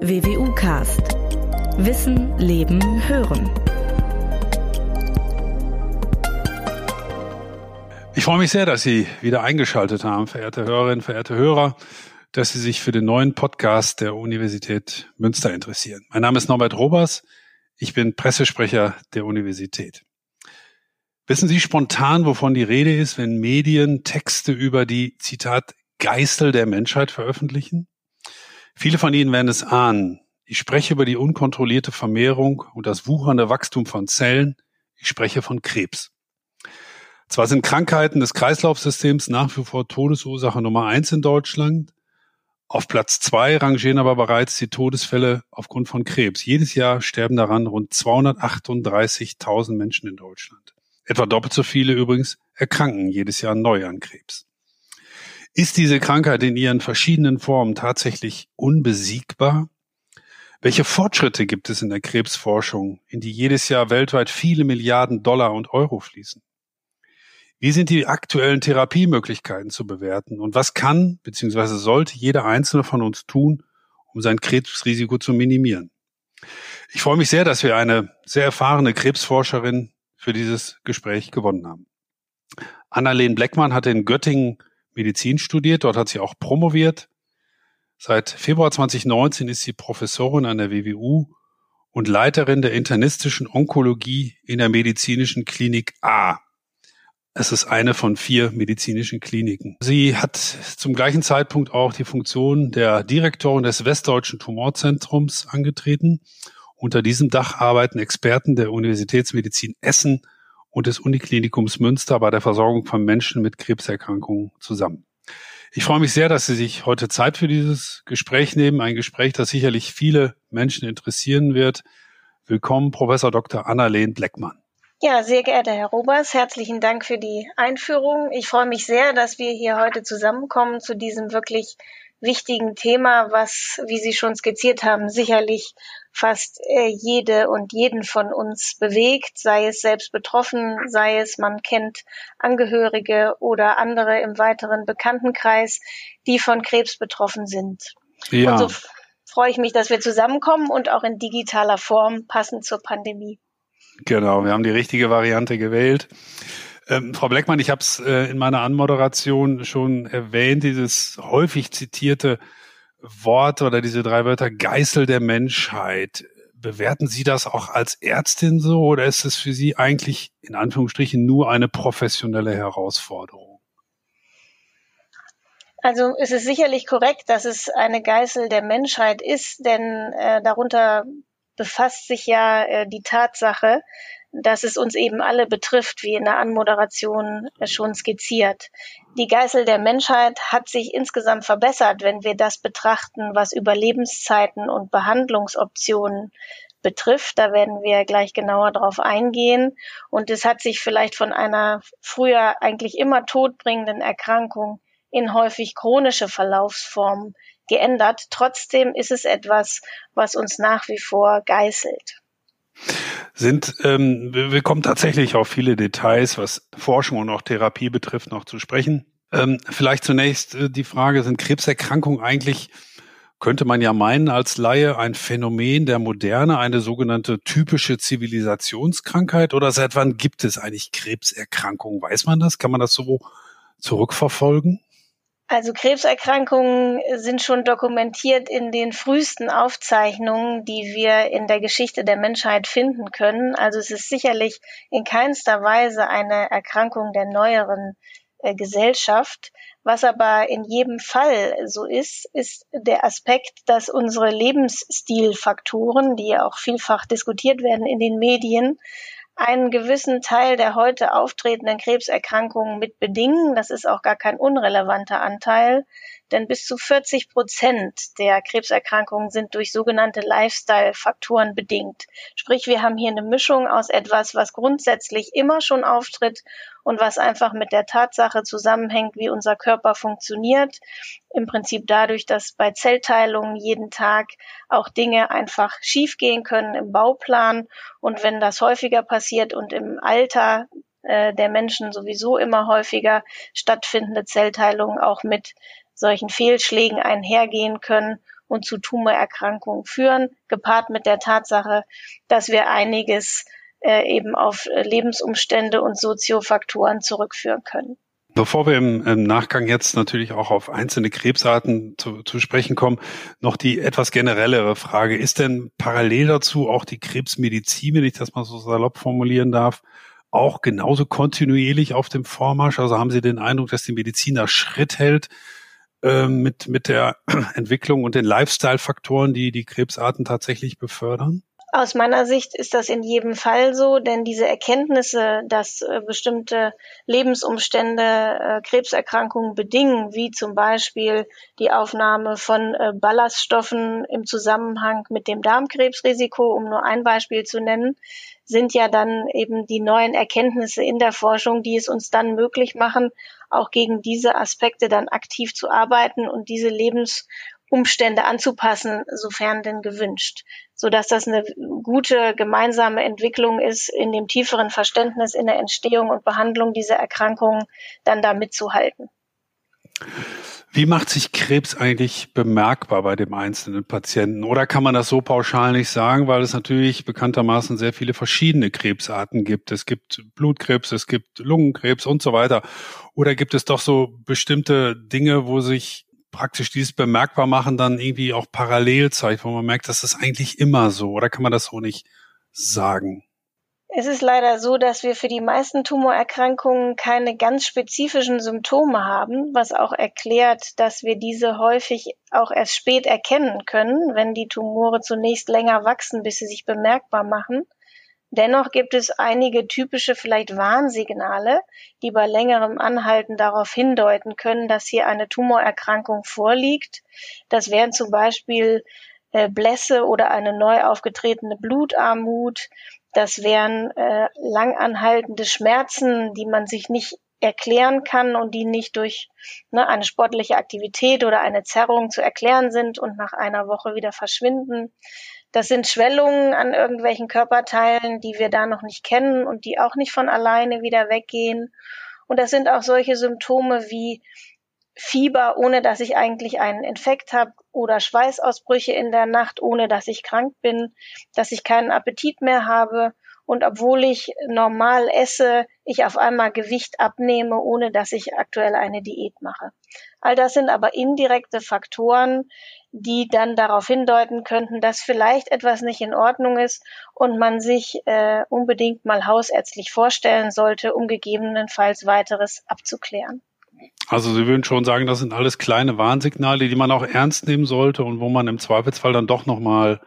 WWU Cast. Wissen, Leben, Hören. Ich freue mich sehr, dass Sie wieder eingeschaltet haben, verehrte Hörerinnen, verehrte Hörer, dass Sie sich für den neuen Podcast der Universität Münster interessieren. Mein Name ist Norbert Robers. Ich bin Pressesprecher der Universität. Wissen Sie spontan, wovon die Rede ist, wenn Medien Texte über die, Zitat, Geißel der Menschheit veröffentlichen? Viele von Ihnen werden es ahnen. Ich spreche über die unkontrollierte Vermehrung und das wuchernde Wachstum von Zellen. Ich spreche von Krebs. Zwar sind Krankheiten des Kreislaufsystems nach wie vor Todesursache Nummer eins in Deutschland. Auf Platz zwei rangieren aber bereits die Todesfälle aufgrund von Krebs. Jedes Jahr sterben daran rund 238.000 Menschen in Deutschland. Etwa doppelt so viele übrigens erkranken jedes Jahr neu an Krebs. Ist diese Krankheit in ihren verschiedenen Formen tatsächlich unbesiegbar? Welche Fortschritte gibt es in der Krebsforschung, in die jedes Jahr weltweit viele Milliarden Dollar und Euro fließen? Wie sind die aktuellen Therapiemöglichkeiten zu bewerten und was kann bzw. sollte jeder Einzelne von uns tun, um sein Krebsrisiko zu minimieren? Ich freue mich sehr, dass wir eine sehr erfahrene Krebsforscherin für dieses Gespräch gewonnen haben. Annalene Bleckmann hat in Göttingen Medizin studiert, dort hat sie auch promoviert. Seit Februar 2019 ist sie Professorin an der WWU und Leiterin der internistischen Onkologie in der medizinischen Klinik A es ist eine von vier medizinischen Kliniken. Sie hat zum gleichen Zeitpunkt auch die Funktion der Direktorin des Westdeutschen Tumorzentrums angetreten. Unter diesem Dach arbeiten Experten der Universitätsmedizin Essen und des Uniklinikums Münster bei der Versorgung von Menschen mit Krebserkrankungen zusammen. Ich freue mich sehr, dass Sie sich heute Zeit für dieses Gespräch nehmen. Ein Gespräch, das sicherlich viele Menschen interessieren wird. Willkommen, Professor Dr. Annalene Bleckmann. Ja, sehr geehrter Herr Robers, herzlichen Dank für die Einführung. Ich freue mich sehr, dass wir hier heute zusammenkommen zu diesem wirklich wichtigen Thema, was, wie Sie schon skizziert haben, sicherlich fast äh, jede und jeden von uns bewegt, sei es selbst betroffen, sei es man kennt Angehörige oder andere im weiteren Bekanntenkreis, die von Krebs betroffen sind. Ja. Und so freue ich mich, dass wir zusammenkommen und auch in digitaler Form passend zur Pandemie. Genau, wir haben die richtige Variante gewählt. Ähm, Frau Bleckmann, ich habe es äh, in meiner Anmoderation schon erwähnt, dieses häufig zitierte Wort oder diese drei Wörter Geißel der Menschheit. Bewerten Sie das auch als Ärztin so oder ist es für Sie eigentlich in Anführungsstrichen nur eine professionelle Herausforderung? Also es ist sicherlich korrekt, dass es eine Geißel der Menschheit ist, denn äh, darunter befasst sich ja äh, die Tatsache, dass es uns eben alle betrifft, wie in der Anmoderation schon skizziert. Die Geißel der Menschheit hat sich insgesamt verbessert, wenn wir das betrachten, was Überlebenszeiten und Behandlungsoptionen betrifft. Da werden wir gleich genauer drauf eingehen. Und es hat sich vielleicht von einer früher eigentlich immer todbringenden Erkrankung in häufig chronische Verlaufsformen geändert. Trotzdem ist es etwas, was uns nach wie vor geißelt. Sind, ähm, wir kommen tatsächlich auf viele Details, was Forschung und auch Therapie betrifft, noch zu sprechen. Ähm, vielleicht zunächst äh, die Frage, sind Krebserkrankungen eigentlich, könnte man ja meinen als Laie, ein Phänomen der Moderne, eine sogenannte typische Zivilisationskrankheit oder seit wann gibt es eigentlich Krebserkrankungen? Weiß man das? Kann man das so zurückverfolgen? Also Krebserkrankungen sind schon dokumentiert in den frühesten Aufzeichnungen, die wir in der Geschichte der Menschheit finden können. Also es ist sicherlich in keinster Weise eine Erkrankung der neueren äh, Gesellschaft. Was aber in jedem Fall so ist, ist der Aspekt, dass unsere Lebensstilfaktoren, die ja auch vielfach diskutiert werden in den Medien, einen gewissen Teil der heute auftretenden Krebserkrankungen mit bedingen. Das ist auch gar kein unrelevanter Anteil denn bis zu 40 Prozent der Krebserkrankungen sind durch sogenannte Lifestyle-Faktoren bedingt. Sprich, wir haben hier eine Mischung aus etwas, was grundsätzlich immer schon auftritt und was einfach mit der Tatsache zusammenhängt, wie unser Körper funktioniert. Im Prinzip dadurch, dass bei Zellteilungen jeden Tag auch Dinge einfach schiefgehen können im Bauplan. Und wenn das häufiger passiert und im Alter äh, der Menschen sowieso immer häufiger stattfindende Zellteilungen auch mit solchen Fehlschlägen einhergehen können und zu Tumorerkrankungen führen, gepaart mit der Tatsache, dass wir einiges äh, eben auf Lebensumstände und Soziofaktoren zurückführen können. Bevor wir im, im, Nachgang jetzt natürlich auch auf einzelne Krebsarten zu, zu sprechen kommen, noch die etwas generellere Frage. Ist denn parallel dazu auch die Krebsmedizin, wenn ich das mal so salopp formulieren darf, auch genauso kontinuierlich auf dem Vormarsch? Also haben Sie den Eindruck, dass die Medizin da Schritt hält äh, mit, mit der Entwicklung und den Lifestyle-Faktoren, die die Krebsarten tatsächlich befördern? Aus meiner Sicht ist das in jedem Fall so, denn diese Erkenntnisse, dass äh, bestimmte Lebensumstände äh, Krebserkrankungen bedingen, wie zum Beispiel die Aufnahme von äh, Ballaststoffen im Zusammenhang mit dem Darmkrebsrisiko, um nur ein Beispiel zu nennen, sind ja dann eben die neuen Erkenntnisse in der Forschung, die es uns dann möglich machen, auch gegen diese Aspekte dann aktiv zu arbeiten und diese Lebens Umstände anzupassen, sofern denn gewünscht, so dass das eine gute gemeinsame Entwicklung ist, in dem tieferen Verständnis in der Entstehung und Behandlung dieser Erkrankungen dann da mitzuhalten. Wie macht sich Krebs eigentlich bemerkbar bei dem einzelnen Patienten? Oder kann man das so pauschal nicht sagen, weil es natürlich bekanntermaßen sehr viele verschiedene Krebsarten gibt. Es gibt Blutkrebs, es gibt Lungenkrebs und so weiter. Oder gibt es doch so bestimmte Dinge, wo sich praktisch dieses bemerkbar machen dann irgendwie auch parallel zeigt, wo man merkt, das ist eigentlich immer so, oder kann man das so nicht sagen? Es ist leider so, dass wir für die meisten Tumorerkrankungen keine ganz spezifischen Symptome haben, was auch erklärt, dass wir diese häufig auch erst spät erkennen können, wenn die Tumore zunächst länger wachsen, bis sie sich bemerkbar machen. Dennoch gibt es einige typische, vielleicht Warnsignale, die bei längerem Anhalten darauf hindeuten können, dass hier eine Tumorerkrankung vorliegt. Das wären zum Beispiel äh, Blässe oder eine neu aufgetretene Blutarmut. Das wären äh, langanhaltende Schmerzen, die man sich nicht erklären kann und die nicht durch ne, eine sportliche Aktivität oder eine Zerrung zu erklären sind und nach einer Woche wieder verschwinden. Das sind Schwellungen an irgendwelchen Körperteilen, die wir da noch nicht kennen und die auch nicht von alleine wieder weggehen. Und das sind auch solche Symptome wie Fieber, ohne dass ich eigentlich einen Infekt habe, oder Schweißausbrüche in der Nacht, ohne dass ich krank bin, dass ich keinen Appetit mehr habe und obwohl ich normal esse, ich auf einmal Gewicht abnehme, ohne dass ich aktuell eine Diät mache. All das sind aber indirekte Faktoren, die dann darauf hindeuten könnten, dass vielleicht etwas nicht in Ordnung ist und man sich äh, unbedingt mal hausärztlich vorstellen sollte, um gegebenenfalls weiteres abzuklären. Also Sie würden schon sagen, das sind alles kleine Warnsignale, die man auch ernst nehmen sollte und wo man im Zweifelsfall dann doch nochmal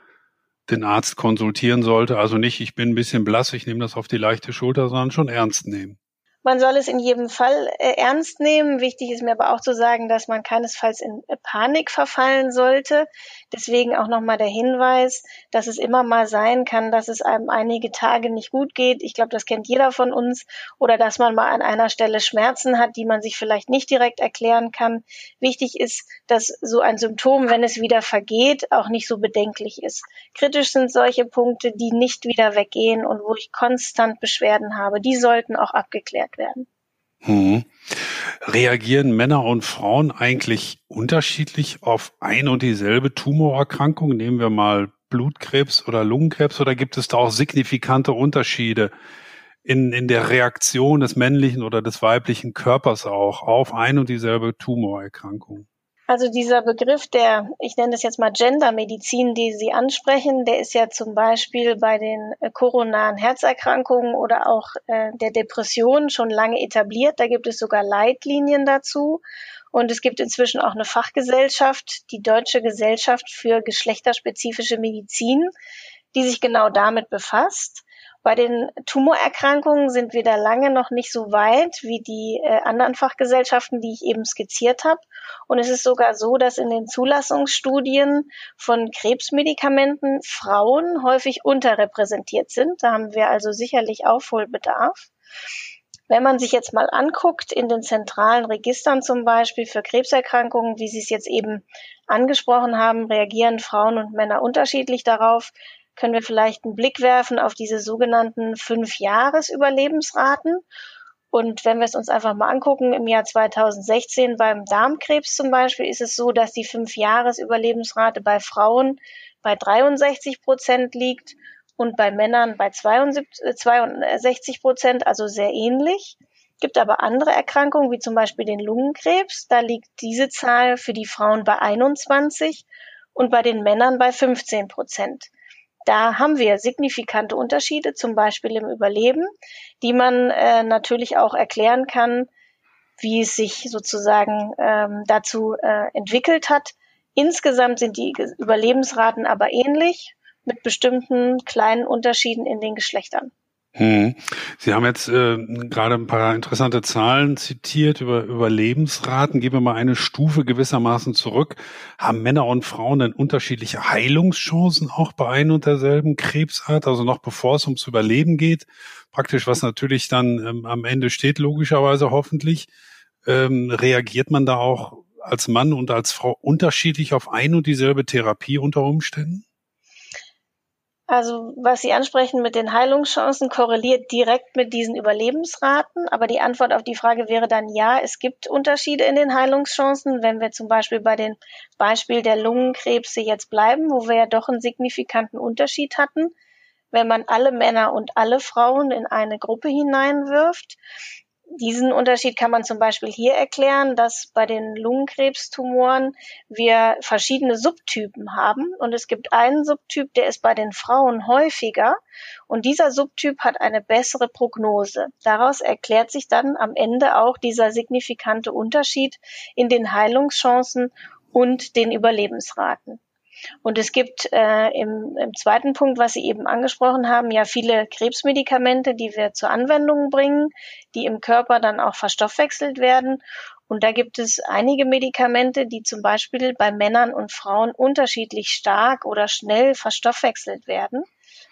den Arzt konsultieren sollte. Also nicht, ich bin ein bisschen blass, ich nehme das auf die leichte Schulter, sondern schon ernst nehmen. Man soll es in jedem Fall äh, ernst nehmen. Wichtig ist mir aber auch zu sagen, dass man keinesfalls in äh, Panik verfallen sollte. Deswegen auch nochmal der Hinweis, dass es immer mal sein kann, dass es einem einige Tage nicht gut geht. Ich glaube, das kennt jeder von uns. Oder dass man mal an einer Stelle Schmerzen hat, die man sich vielleicht nicht direkt erklären kann. Wichtig ist, dass so ein Symptom, wenn es wieder vergeht, auch nicht so bedenklich ist. Kritisch sind solche Punkte, die nicht wieder weggehen und wo ich konstant Beschwerden habe. Die sollten auch abgeklärt verstärkt werden. Hm. Reagieren Männer und Frauen eigentlich unterschiedlich auf ein und dieselbe Tumorerkrankung? Nehmen wir mal Blutkrebs oder Lungenkrebs oder gibt es da auch signifikante Unterschiede in, in der Reaktion des männlichen oder des weiblichen Körpers auch auf ein und dieselbe Tumorerkrankung? Also dieser Begriff der, ich nenne das jetzt mal Gendermedizin, die Sie ansprechen, der ist ja zum Beispiel bei den äh, koronaren Herzerkrankungen oder auch äh, der Depression schon lange etabliert. Da gibt es sogar Leitlinien dazu. Und es gibt inzwischen auch eine Fachgesellschaft, die Deutsche Gesellschaft für geschlechterspezifische Medizin, die sich genau damit befasst. Bei den Tumorerkrankungen sind wir da lange noch nicht so weit wie die äh, anderen Fachgesellschaften, die ich eben skizziert habe. Und es ist sogar so, dass in den Zulassungsstudien von Krebsmedikamenten Frauen häufig unterrepräsentiert sind. Da haben wir also sicherlich Aufholbedarf. Wenn man sich jetzt mal anguckt, in den zentralen Registern zum Beispiel für Krebserkrankungen, wie Sie es jetzt eben angesprochen haben, reagieren Frauen und Männer unterschiedlich darauf können wir vielleicht einen Blick werfen auf diese sogenannten Fünf-Jahres-Überlebensraten. Und wenn wir es uns einfach mal angucken, im Jahr 2016 beim Darmkrebs zum Beispiel ist es so, dass die Fünf-Jahres-Überlebensrate bei Frauen bei 63 Prozent liegt und bei Männern bei 72, 62 Prozent, also sehr ähnlich. Gibt aber andere Erkrankungen, wie zum Beispiel den Lungenkrebs. Da liegt diese Zahl für die Frauen bei 21 und bei den Männern bei 15 Prozent. Da haben wir signifikante Unterschiede, zum Beispiel im Überleben, die man äh, natürlich auch erklären kann, wie es sich sozusagen ähm, dazu äh, entwickelt hat. Insgesamt sind die Überlebensraten aber ähnlich mit bestimmten kleinen Unterschieden in den Geschlechtern. Hm. Sie haben jetzt äh, gerade ein paar interessante Zahlen zitiert über Überlebensraten. Gehen wir mal eine Stufe gewissermaßen zurück. Haben Männer und Frauen denn unterschiedliche Heilungschancen auch bei ein und derselben Krebsart, also noch bevor es ums Überleben geht? Praktisch, was natürlich dann ähm, am Ende steht, logischerweise hoffentlich. Ähm, reagiert man da auch als Mann und als Frau unterschiedlich auf ein und dieselbe Therapie unter Umständen? Also was Sie ansprechen mit den Heilungschancen korreliert direkt mit diesen Überlebensraten. Aber die Antwort auf die Frage wäre dann ja, es gibt Unterschiede in den Heilungschancen. Wenn wir zum Beispiel bei dem Beispiel der Lungenkrebse jetzt bleiben, wo wir ja doch einen signifikanten Unterschied hatten, wenn man alle Männer und alle Frauen in eine Gruppe hineinwirft, diesen Unterschied kann man zum Beispiel hier erklären, dass bei den Lungenkrebstumoren wir verschiedene Subtypen haben und es gibt einen Subtyp, der ist bei den Frauen häufiger und dieser Subtyp hat eine bessere Prognose. Daraus erklärt sich dann am Ende auch dieser signifikante Unterschied in den Heilungschancen und den Überlebensraten. Und es gibt äh, im, im zweiten Punkt, was Sie eben angesprochen haben, ja viele Krebsmedikamente, die wir zur Anwendung bringen, die im Körper dann auch verstoffwechselt werden. Und da gibt es einige Medikamente, die zum Beispiel bei Männern und Frauen unterschiedlich stark oder schnell verstoffwechselt werden,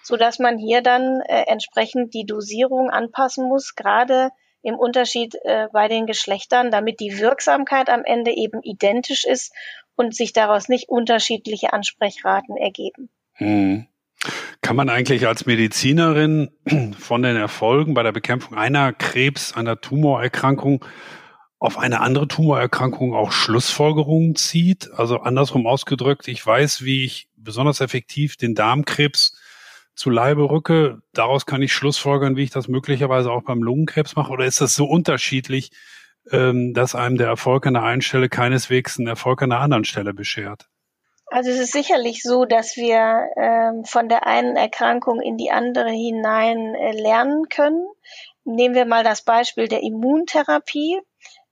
so dass man hier dann äh, entsprechend die Dosierung anpassen muss, gerade im Unterschied äh, bei den Geschlechtern, damit die Wirksamkeit am Ende eben identisch ist und sich daraus nicht unterschiedliche Ansprechraten ergeben. Hm. Kann man eigentlich als Medizinerin von den Erfolgen bei der Bekämpfung einer Krebs, einer Tumorerkrankung auf eine andere Tumorerkrankung auch Schlussfolgerungen zieht? Also andersrum ausgedrückt, ich weiß, wie ich besonders effektiv den Darmkrebs zu Leibe rücke. Daraus kann ich Schlussfolgern, wie ich das möglicherweise auch beim Lungenkrebs mache. Oder ist das so unterschiedlich, ähm, dass einem der Erfolg an der einen Stelle keineswegs einen Erfolg an der anderen Stelle beschert. Also es ist sicherlich so, dass wir ähm, von der einen Erkrankung in die andere hinein äh, lernen können. Nehmen wir mal das Beispiel der Immuntherapie.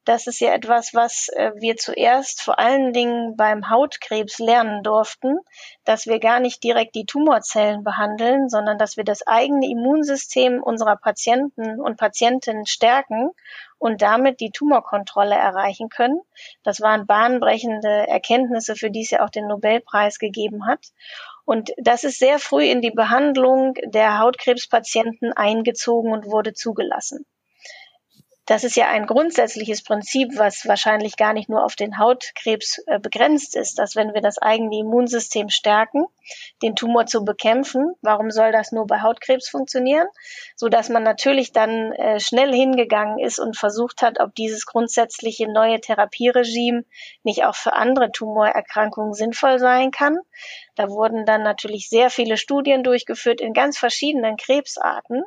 Das ist ja etwas, was äh, wir zuerst vor allen Dingen beim Hautkrebs lernen durften, dass wir gar nicht direkt die Tumorzellen behandeln, sondern dass wir das eigene Immunsystem unserer Patienten und Patientinnen stärken und damit die Tumorkontrolle erreichen können. Das waren bahnbrechende Erkenntnisse, für die es ja auch den Nobelpreis gegeben hat. Und das ist sehr früh in die Behandlung der Hautkrebspatienten eingezogen und wurde zugelassen das ist ja ein grundsätzliches Prinzip, was wahrscheinlich gar nicht nur auf den Hautkrebs äh, begrenzt ist, dass wenn wir das eigene Immunsystem stärken, den Tumor zu bekämpfen, warum soll das nur bei Hautkrebs funktionieren? So dass man natürlich dann äh, schnell hingegangen ist und versucht hat, ob dieses grundsätzliche neue Therapieregime nicht auch für andere Tumorerkrankungen sinnvoll sein kann. Da wurden dann natürlich sehr viele Studien durchgeführt in ganz verschiedenen Krebsarten.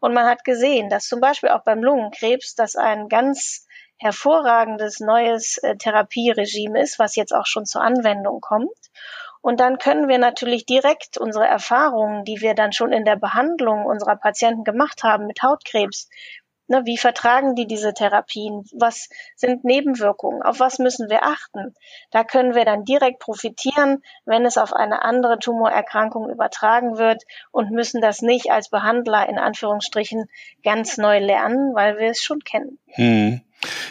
Und man hat gesehen, dass zum Beispiel auch beim Lungenkrebs das ein ganz hervorragendes neues äh, Therapieregime ist, was jetzt auch schon zur Anwendung kommt. Und dann können wir natürlich direkt unsere Erfahrungen, die wir dann schon in der Behandlung unserer Patienten gemacht haben mit Hautkrebs, Ne, wie vertragen die diese Therapien? Was sind Nebenwirkungen? Auf was müssen wir achten? Da können wir dann direkt profitieren, wenn es auf eine andere Tumorerkrankung übertragen wird und müssen das nicht als Behandler in Anführungsstrichen ganz neu lernen, weil wir es schon kennen. Hm.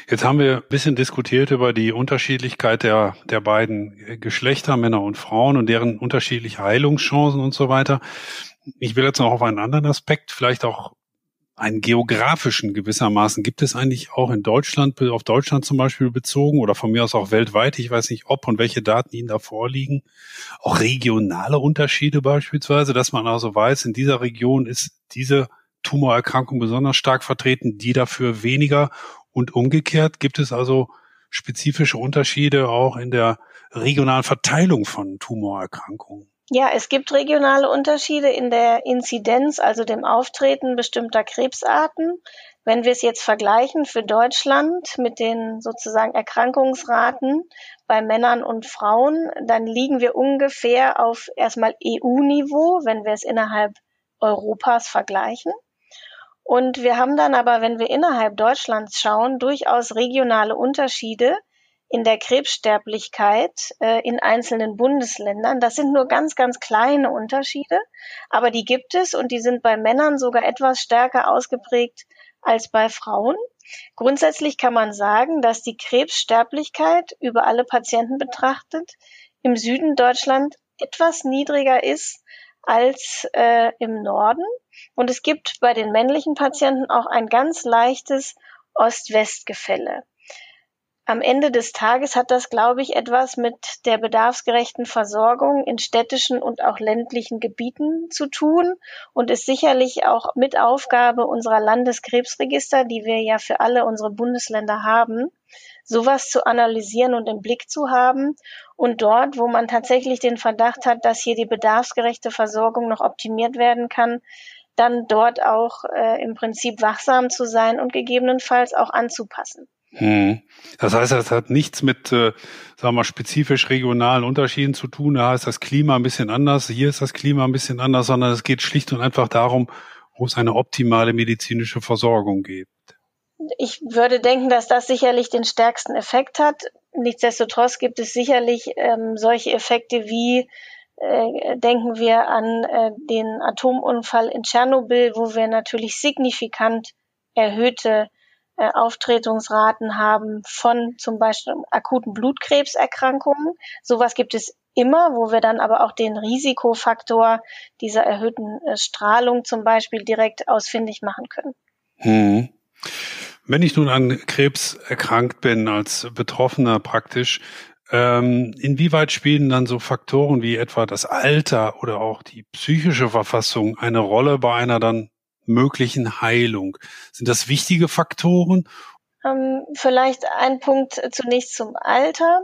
Jetzt haben wir ein bisschen diskutiert über die Unterschiedlichkeit der, der beiden Geschlechter, Männer und Frauen und deren unterschiedliche Heilungschancen und so weiter. Ich will jetzt noch auf einen anderen Aspekt, vielleicht auch einen geografischen gewissermaßen. Gibt es eigentlich auch in Deutschland, auf Deutschland zum Beispiel bezogen oder von mir aus auch weltweit, ich weiß nicht, ob und welche Daten Ihnen da vorliegen, auch regionale Unterschiede beispielsweise, dass man also weiß, in dieser Region ist diese Tumorerkrankungen besonders stark vertreten, die dafür weniger und umgekehrt gibt es also spezifische Unterschiede auch in der regionalen Verteilung von Tumorerkrankungen. Ja, es gibt regionale Unterschiede in der Inzidenz, also dem Auftreten bestimmter Krebsarten. Wenn wir es jetzt vergleichen für Deutschland mit den sozusagen Erkrankungsraten bei Männern und Frauen, dann liegen wir ungefähr auf erstmal EU-Niveau, wenn wir es innerhalb Europas vergleichen. Und wir haben dann aber, wenn wir innerhalb Deutschlands schauen, durchaus regionale Unterschiede in der Krebssterblichkeit äh, in einzelnen Bundesländern. Das sind nur ganz, ganz kleine Unterschiede, aber die gibt es und die sind bei Männern sogar etwas stärker ausgeprägt als bei Frauen. Grundsätzlich kann man sagen, dass die Krebssterblichkeit über alle Patienten betrachtet im Süden Deutschland etwas niedriger ist als äh, im Norden. Und es gibt bei den männlichen Patienten auch ein ganz leichtes Ost-West-Gefälle. Am Ende des Tages hat das, glaube ich, etwas mit der bedarfsgerechten Versorgung in städtischen und auch ländlichen Gebieten zu tun und ist sicherlich auch mit Aufgabe unserer Landeskrebsregister, die wir ja für alle unsere Bundesländer haben, sowas zu analysieren und im Blick zu haben und dort, wo man tatsächlich den Verdacht hat, dass hier die bedarfsgerechte Versorgung noch optimiert werden kann, dann dort auch äh, im Prinzip wachsam zu sein und gegebenenfalls auch anzupassen. Hm. Das heißt, das hat nichts mit, äh, sagen wir spezifisch regionalen Unterschieden zu tun. Da ist das Klima ein bisschen anders, hier ist das Klima ein bisschen anders, sondern es geht schlicht und einfach darum, wo es eine optimale medizinische Versorgung gibt. Ich würde denken, dass das sicherlich den stärksten Effekt hat. Nichtsdestotrotz gibt es sicherlich ähm, solche Effekte wie äh, denken wir an äh, den Atomunfall in Tschernobyl, wo wir natürlich signifikant erhöhte äh, Auftretungsraten haben von zum Beispiel akuten Blutkrebserkrankungen. Sowas gibt es immer, wo wir dann aber auch den Risikofaktor dieser erhöhten äh, Strahlung zum Beispiel direkt ausfindig machen können. Hm. Wenn ich nun an Krebs erkrankt bin, als Betroffener praktisch, ähm, inwieweit spielen dann so Faktoren wie etwa das Alter oder auch die psychische Verfassung eine Rolle bei einer dann möglichen Heilung? Sind das wichtige Faktoren? Ähm, vielleicht ein Punkt zunächst zum Alter.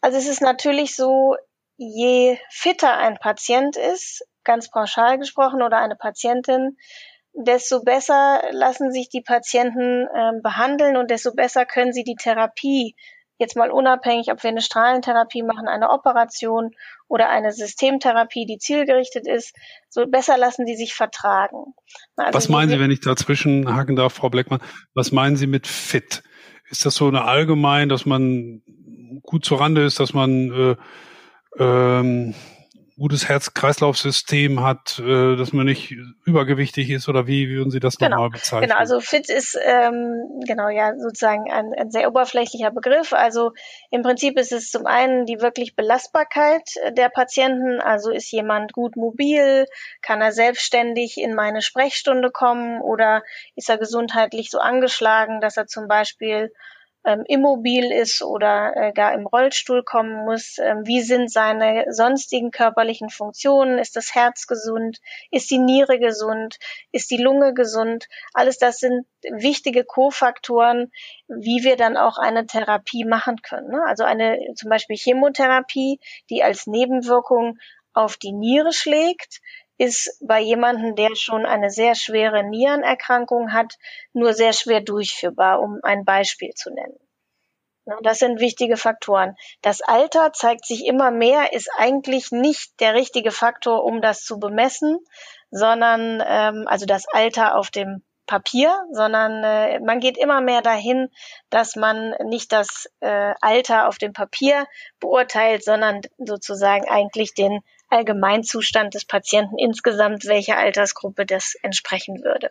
Also es ist natürlich so, je fitter ein Patient ist, ganz pauschal gesprochen, oder eine Patientin, desto besser lassen sich die Patienten äh, behandeln und desto besser können sie die Therapie jetzt mal unabhängig, ob wir eine Strahlentherapie machen, eine Operation oder eine Systemtherapie, die zielgerichtet ist, so besser lassen die sich vertragen. Also was meinen Sie, wenn ich dazwischen haken darf, Frau Bleckmann, was meinen Sie mit fit? Ist das so eine allgemein, dass man gut zurande ist, dass man äh, ähm, gutes Herz-Kreislauf-System hat, äh, dass man nicht übergewichtig ist oder wie würden Sie das genau. nochmal bezeichnen? Genau, also fit ist ähm, genau ja sozusagen ein, ein sehr oberflächlicher Begriff. Also im Prinzip ist es zum einen die wirklich Belastbarkeit der Patienten. Also ist jemand gut mobil, kann er selbstständig in meine Sprechstunde kommen oder ist er gesundheitlich so angeschlagen, dass er zum Beispiel ähm, immobil ist oder äh, gar im Rollstuhl kommen muss. Ähm, wie sind seine sonstigen körperlichen Funktionen? Ist das Herz gesund? Ist die Niere gesund? Ist die Lunge gesund? Alles das sind wichtige Kofaktoren, wie wir dann auch eine Therapie machen können. Ne? Also eine zum Beispiel Chemotherapie, die als Nebenwirkung auf die Niere schlägt, ist bei jemandem, der schon eine sehr schwere Nierenerkrankung hat, nur sehr schwer durchführbar, um ein Beispiel zu nennen. Das sind wichtige Faktoren. Das Alter zeigt sich immer mehr, ist eigentlich nicht der richtige Faktor, um das zu bemessen, sondern ähm, also das Alter auf dem Papier, sondern äh, man geht immer mehr dahin, dass man nicht das äh, Alter auf dem Papier beurteilt, sondern sozusagen eigentlich den Allgemeinzustand des Patienten insgesamt, welcher Altersgruppe das entsprechen würde.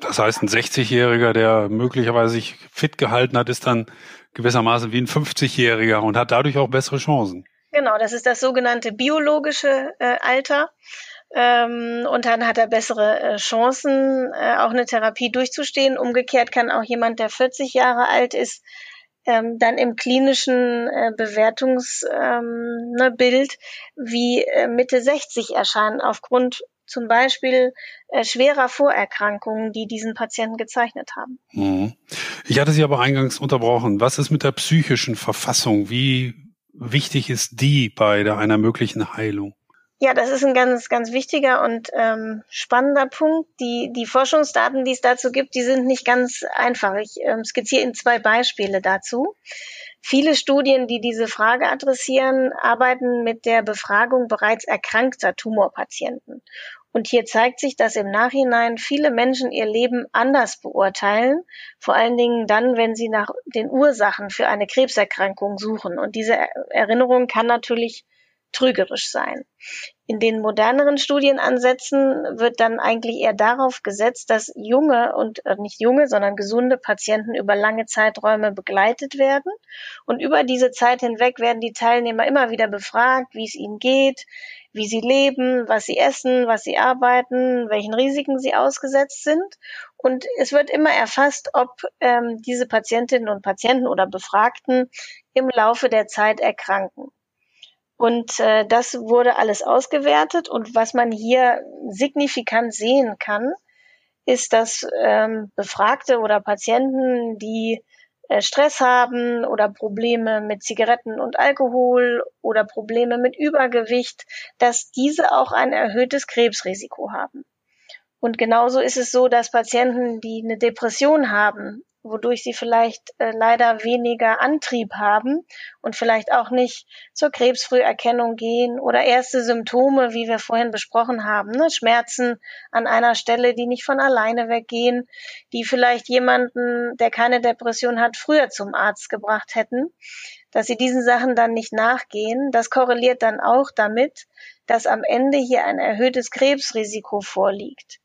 Das heißt, ein 60-Jähriger, der möglicherweise sich fit gehalten hat, ist dann gewissermaßen wie ein 50-Jähriger und hat dadurch auch bessere Chancen. Genau, das ist das sogenannte biologische äh, Alter. Ähm, und dann hat er bessere äh, Chancen, äh, auch eine Therapie durchzustehen. Umgekehrt kann auch jemand, der 40 Jahre alt ist, ähm, dann im klinischen äh, Bewertungsbild ähm, ne, wie äh, Mitte 60 erscheinen aufgrund zum Beispiel äh, schwerer Vorerkrankungen, die diesen Patienten gezeichnet haben. Mhm. Ich hatte Sie aber eingangs unterbrochen. Was ist mit der psychischen Verfassung? Wie wichtig ist die bei der, einer möglichen Heilung? Ja, das ist ein ganz, ganz wichtiger und ähm, spannender Punkt. Die, die Forschungsdaten, die es dazu gibt, die sind nicht ganz einfach. Ich ähm, skizziere Ihnen zwei Beispiele dazu. Viele Studien, die diese Frage adressieren, arbeiten mit der Befragung bereits erkrankter Tumorpatienten. Und hier zeigt sich, dass im Nachhinein viele Menschen ihr Leben anders beurteilen, vor allen Dingen dann, wenn sie nach den Ursachen für eine Krebserkrankung suchen. Und diese Erinnerung kann natürlich trügerisch sein. In den moderneren Studienansätzen wird dann eigentlich eher darauf gesetzt, dass junge und äh, nicht junge, sondern gesunde Patienten über lange Zeiträume begleitet werden. Und über diese Zeit hinweg werden die Teilnehmer immer wieder befragt, wie es ihnen geht, wie sie leben, was sie essen, was sie arbeiten, welchen Risiken sie ausgesetzt sind. Und es wird immer erfasst, ob ähm, diese Patientinnen und Patienten oder Befragten im Laufe der Zeit erkranken. Und äh, das wurde alles ausgewertet. Und was man hier signifikant sehen kann, ist, dass ähm, Befragte oder Patienten, die äh, Stress haben oder Probleme mit Zigaretten und Alkohol oder Probleme mit Übergewicht, dass diese auch ein erhöhtes Krebsrisiko haben. Und genauso ist es so, dass Patienten, die eine Depression haben, wodurch sie vielleicht äh, leider weniger Antrieb haben und vielleicht auch nicht zur Krebsfrüherkennung gehen oder erste Symptome, wie wir vorhin besprochen haben, ne? Schmerzen an einer Stelle, die nicht von alleine weggehen, die vielleicht jemanden, der keine Depression hat, früher zum Arzt gebracht hätten, dass sie diesen Sachen dann nicht nachgehen. Das korreliert dann auch damit, dass am Ende hier ein erhöhtes Krebsrisiko vorliegt.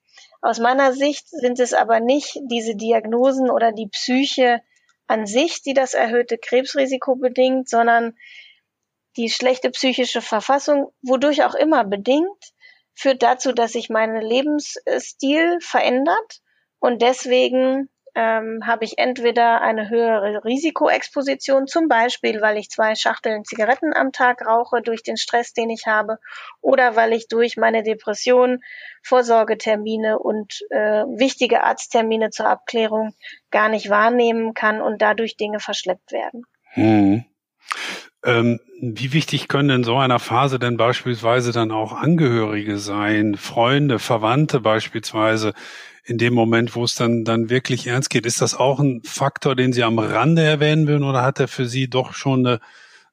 Aus meiner Sicht sind es aber nicht diese Diagnosen oder die Psyche an sich, die das erhöhte Krebsrisiko bedingt, sondern die schlechte psychische Verfassung, wodurch auch immer bedingt, führt dazu, dass sich mein Lebensstil verändert und deswegen ähm, habe ich entweder eine höhere Risikoexposition, zum Beispiel, weil ich zwei Schachteln Zigaretten am Tag rauche durch den Stress, den ich habe, oder weil ich durch meine Depression Vorsorgetermine und äh, wichtige Arzttermine zur Abklärung gar nicht wahrnehmen kann und dadurch Dinge verschleppt werden. Hm. Ähm, wie wichtig können in so einer Phase denn beispielsweise dann auch Angehörige sein, Freunde, Verwandte beispielsweise? In dem Moment, wo es dann, dann wirklich ernst geht. Ist das auch ein Faktor, den Sie am Rande erwähnen würden oder hat er für Sie doch schon eine,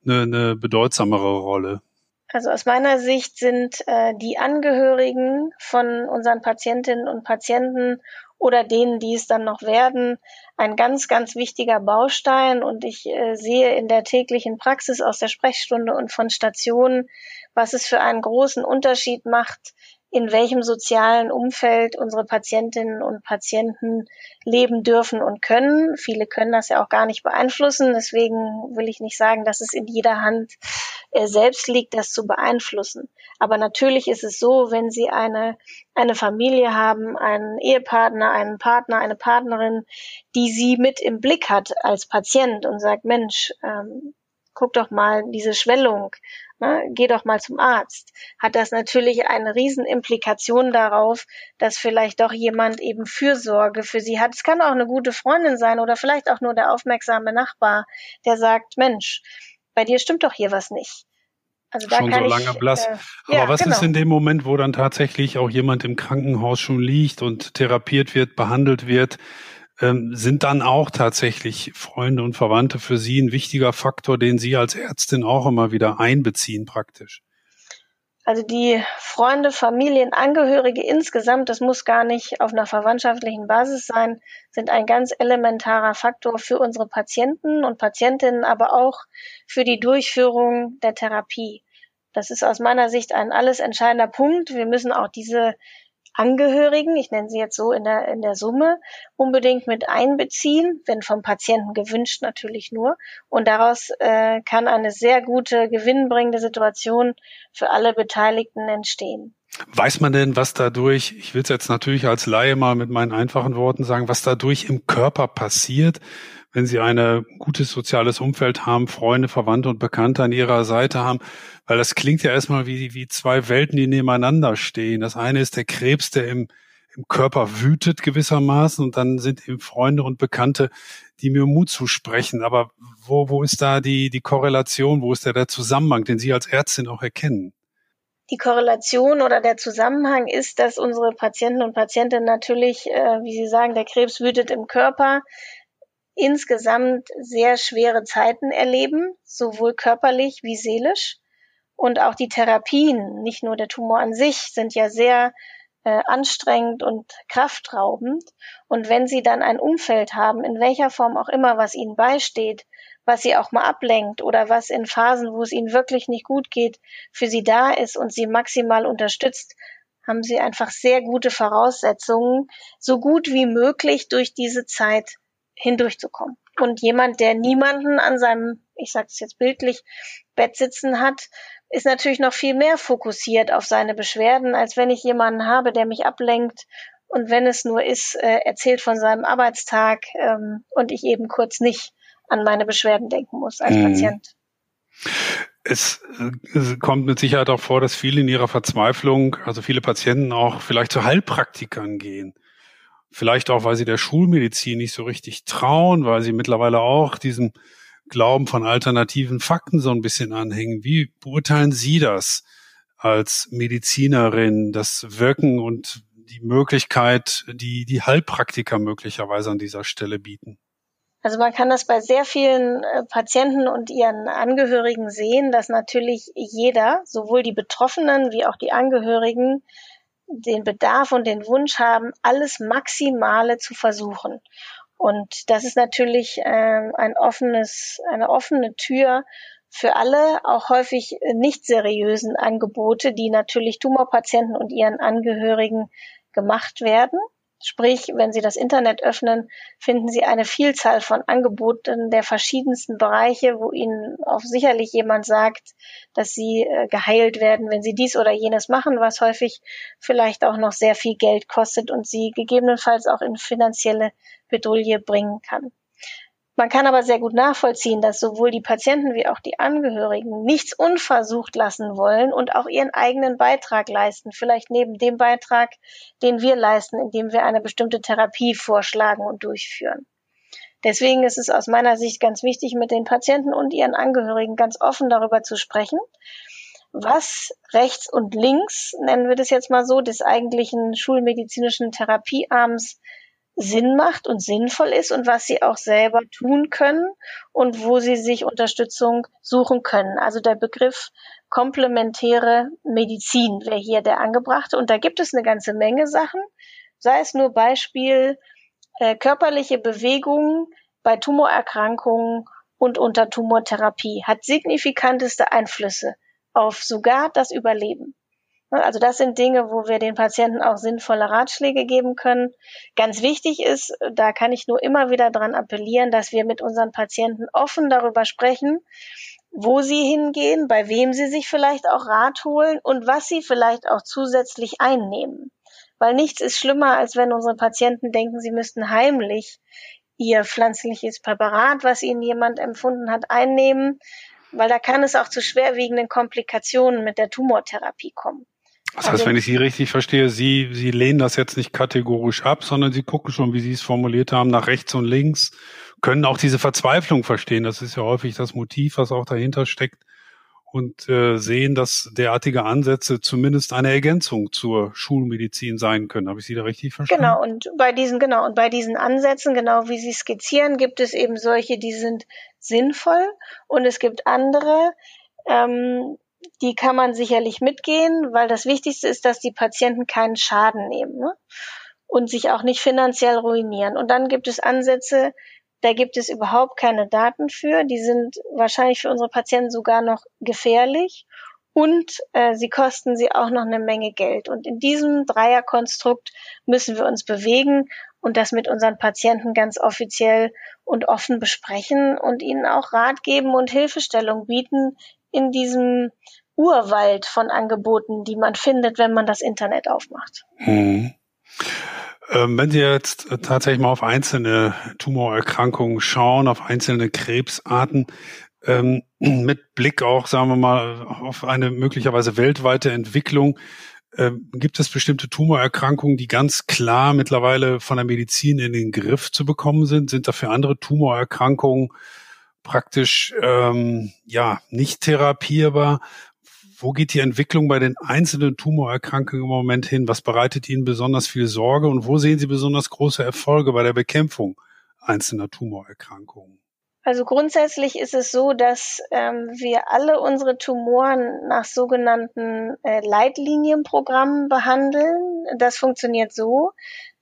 eine, eine bedeutsamere Rolle? Also aus meiner Sicht sind äh, die Angehörigen von unseren Patientinnen und Patienten oder denen, die es dann noch werden, ein ganz, ganz wichtiger Baustein. Und ich äh, sehe in der täglichen Praxis aus der Sprechstunde und von Stationen, was es für einen großen Unterschied macht, in welchem sozialen Umfeld unsere Patientinnen und Patienten leben dürfen und können. Viele können das ja auch gar nicht beeinflussen. Deswegen will ich nicht sagen, dass es in jeder Hand äh, selbst liegt, das zu beeinflussen. Aber natürlich ist es so, wenn Sie eine, eine Familie haben, einen Ehepartner, einen Partner, eine Partnerin, die Sie mit im Blick hat als Patient und sagt, Mensch, ähm, guck doch mal diese Schwellung ne, geh doch mal zum Arzt, hat das natürlich eine Riesenimplikation darauf, dass vielleicht doch jemand eben Fürsorge für sie hat. Es kann auch eine gute Freundin sein oder vielleicht auch nur der aufmerksame Nachbar, der sagt, Mensch, bei dir stimmt doch hier was nicht. Also da schon kann so lange ich, blass. Äh, Aber ja, was genau. ist in dem Moment, wo dann tatsächlich auch jemand im Krankenhaus schon liegt und therapiert wird, behandelt wird? Ähm, sind dann auch tatsächlich Freunde und Verwandte für Sie ein wichtiger Faktor, den Sie als Ärztin auch immer wieder einbeziehen praktisch? Also die Freunde, Familien, Angehörige insgesamt, das muss gar nicht auf einer verwandtschaftlichen Basis sein, sind ein ganz elementarer Faktor für unsere Patienten und Patientinnen, aber auch für die Durchführung der Therapie. Das ist aus meiner Sicht ein alles entscheidender Punkt. Wir müssen auch diese Angehörigen, ich nenne sie jetzt so in der, in der Summe, unbedingt mit einbeziehen, wenn vom Patienten gewünscht natürlich nur. Und daraus äh, kann eine sehr gute, gewinnbringende Situation für alle Beteiligten entstehen. Weiß man denn, was dadurch, ich will es jetzt natürlich als Laie mal mit meinen einfachen Worten sagen, was dadurch im Körper passiert, wenn Sie ein gutes soziales Umfeld haben, Freunde, Verwandte und Bekannte an Ihrer Seite haben, weil das klingt ja erstmal wie, wie zwei Welten, die nebeneinander stehen. Das eine ist der Krebs, der im, im Körper wütet gewissermaßen und dann sind eben Freunde und Bekannte, die mir Mut zusprechen. Aber wo, wo ist da die, die Korrelation, wo ist da der Zusammenhang, den Sie als Ärztin auch erkennen? Die Korrelation oder der Zusammenhang ist, dass unsere Patienten und Patientinnen natürlich, äh, wie Sie sagen, der Krebs wütet im Körper, insgesamt sehr schwere Zeiten erleben, sowohl körperlich wie seelisch. Und auch die Therapien, nicht nur der Tumor an sich, sind ja sehr äh, anstrengend und kraftraubend. Und wenn Sie dann ein Umfeld haben, in welcher Form auch immer, was Ihnen beisteht, was Sie auch mal ablenkt oder was in Phasen, wo es Ihnen wirklich nicht gut geht, für Sie da ist und Sie maximal unterstützt, haben Sie einfach sehr gute Voraussetzungen, so gut wie möglich durch diese Zeit hindurchzukommen. Und jemand, der niemanden an seinem, ich sage es jetzt bildlich, Bett sitzen hat, ist natürlich noch viel mehr fokussiert auf seine Beschwerden, als wenn ich jemanden habe, der mich ablenkt und wenn es nur ist, äh, erzählt von seinem Arbeitstag ähm, und ich eben kurz nicht an meine Beschwerden denken muss als mhm. Patient. Es, es, kommt mit Sicherheit auch vor, dass viele in ihrer Verzweiflung, also viele Patienten auch vielleicht zu Heilpraktikern gehen. Vielleicht auch, weil sie der Schulmedizin nicht so richtig trauen, weil sie mittlerweile auch diesen Glauben von alternativen Fakten so ein bisschen anhängen. Wie beurteilen Sie das als Medizinerin, das Wirken und die Möglichkeit, die die Heilpraktiker möglicherweise an dieser Stelle bieten? Also man kann das bei sehr vielen äh, Patienten und ihren Angehörigen sehen, dass natürlich jeder, sowohl die Betroffenen wie auch die Angehörigen, den Bedarf und den Wunsch haben, alles Maximale zu versuchen. Und das ist natürlich äh, ein offenes, eine offene Tür für alle, auch häufig nicht seriösen Angebote, die natürlich Tumorpatienten und ihren Angehörigen gemacht werden. Sprich, wenn Sie das Internet öffnen, finden Sie eine Vielzahl von Angeboten der verschiedensten Bereiche, wo Ihnen auch sicherlich jemand sagt, dass Sie äh, geheilt werden, wenn Sie dies oder jenes machen, was häufig vielleicht auch noch sehr viel Geld kostet und Sie gegebenenfalls auch in finanzielle Bedouille bringen kann. Man kann aber sehr gut nachvollziehen, dass sowohl die Patienten wie auch die Angehörigen nichts unversucht lassen wollen und auch ihren eigenen Beitrag leisten, vielleicht neben dem Beitrag, den wir leisten, indem wir eine bestimmte Therapie vorschlagen und durchführen. Deswegen ist es aus meiner Sicht ganz wichtig, mit den Patienten und ihren Angehörigen ganz offen darüber zu sprechen, was rechts und links, nennen wir das jetzt mal so, des eigentlichen schulmedizinischen Therapiearms Sinn macht und sinnvoll ist und was sie auch selber tun können und wo sie sich Unterstützung suchen können. Also der Begriff komplementäre Medizin wäre hier der angebrachte. Und da gibt es eine ganze Menge Sachen, sei es nur Beispiel äh, körperliche Bewegung bei Tumorerkrankungen und unter Tumortherapie hat signifikanteste Einflüsse auf sogar das Überleben. Ne, also das sind Dinge, wo wir den Patienten auch sinnvolle Ratschläge geben können. Ganz wichtig ist, da kann ich nur immer wieder dran appellieren, dass wir mit unseren Patienten offen darüber sprechen, wo sie hingehen, bei wem sie sich vielleicht auch Rat holen und was sie vielleicht auch zusätzlich einnehmen. Weil nichts ist schlimmer, als wenn unsere Patienten denken, sie müssten heimlich ihr pflanzliches Präparat, was ihnen jemand empfunden hat, einnehmen, weil da kann es auch zu schwerwiegenden Komplikationen mit der Tumortherapie kommen. Das heißt, also, wenn ich Sie richtig verstehe, Sie, Sie lehnen das jetzt nicht kategorisch ab, sondern Sie gucken schon, wie Sie es formuliert haben, nach rechts und links, können auch diese Verzweiflung verstehen. Das ist ja häufig das Motiv, was auch dahinter steckt und äh, sehen, dass derartige Ansätze zumindest eine Ergänzung zur Schulmedizin sein können. Habe ich Sie da richtig verstanden? Genau, und bei diesen, genau, und bei diesen Ansätzen, genau wie Sie skizzieren, gibt es eben solche, die sind sinnvoll und es gibt andere, ähm, die kann man sicherlich mitgehen, weil das Wichtigste ist, dass die Patienten keinen Schaden nehmen ne? und sich auch nicht finanziell ruinieren. Und dann gibt es Ansätze, da gibt es überhaupt keine Daten für. Die sind wahrscheinlich für unsere Patienten sogar noch gefährlich und äh, sie kosten sie auch noch eine Menge Geld. Und in diesem Dreierkonstrukt müssen wir uns bewegen und das mit unseren Patienten ganz offiziell und offen besprechen und ihnen auch Rat geben und Hilfestellung bieten, in diesem Urwald von Angeboten, die man findet, wenn man das Internet aufmacht. Hm. Ähm, wenn Sie jetzt tatsächlich mal auf einzelne Tumorerkrankungen schauen, auf einzelne Krebsarten, ähm, mit Blick auch, sagen wir mal, auf eine möglicherweise weltweite Entwicklung, ähm, gibt es bestimmte Tumorerkrankungen, die ganz klar mittlerweile von der Medizin in den Griff zu bekommen sind? Sind dafür andere Tumorerkrankungen praktisch ähm, ja nicht therapierbar? Wo geht die Entwicklung bei den einzelnen Tumorerkrankungen im Moment hin? Was bereitet Ihnen besonders viel Sorge und wo sehen Sie besonders große Erfolge bei der Bekämpfung einzelner Tumorerkrankungen? Also grundsätzlich ist es so, dass ähm, wir alle unsere Tumoren nach sogenannten äh, Leitlinienprogrammen behandeln. Das funktioniert so,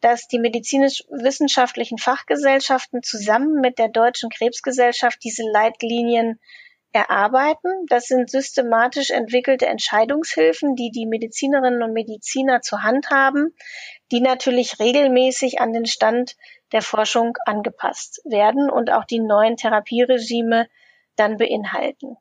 dass die medizinisch-wissenschaftlichen Fachgesellschaften zusammen mit der Deutschen Krebsgesellschaft diese Leitlinien erarbeiten. Das sind systematisch entwickelte Entscheidungshilfen, die die Medizinerinnen und Mediziner zur Hand haben, die natürlich regelmäßig an den Stand der Forschung angepasst werden und auch die neuen Therapieregime dann beinhalten.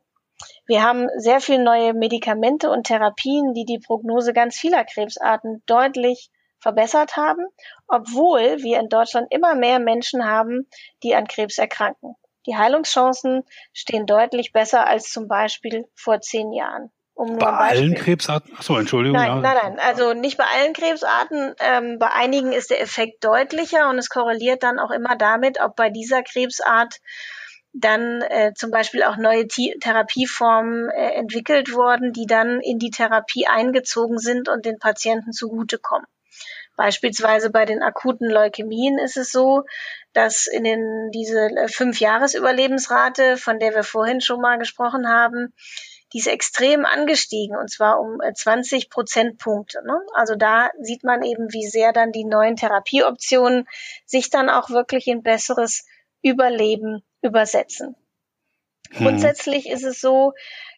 Wir haben sehr viele neue Medikamente und Therapien, die die Prognose ganz vieler Krebsarten deutlich verbessert haben, obwohl wir in Deutschland immer mehr Menschen haben, die an Krebs erkranken. Die Heilungschancen stehen deutlich besser als zum Beispiel vor zehn Jahren. Um bei allen Krebsarten? Achso, Entschuldigung. Nein, ja. nein, nein. Also nicht bei allen Krebsarten. Ähm, bei einigen ist der Effekt deutlicher und es korreliert dann auch immer damit, ob bei dieser Krebsart dann äh, zum Beispiel auch neue T Therapieformen äh, entwickelt wurden, die dann in die Therapie eingezogen sind und den Patienten zugutekommen. Beispielsweise bei den akuten Leukämien ist es so, dass in den, diese äh, fünf Jahresüberlebensrate, von der wir vorhin schon mal gesprochen haben, die ist extrem angestiegen und zwar um 20 äh, Prozentpunkte. Ne? Also da sieht man eben, wie sehr dann die neuen Therapieoptionen sich dann auch wirklich in besseres Überleben übersetzen. Hm. Grundsätzlich ist es so,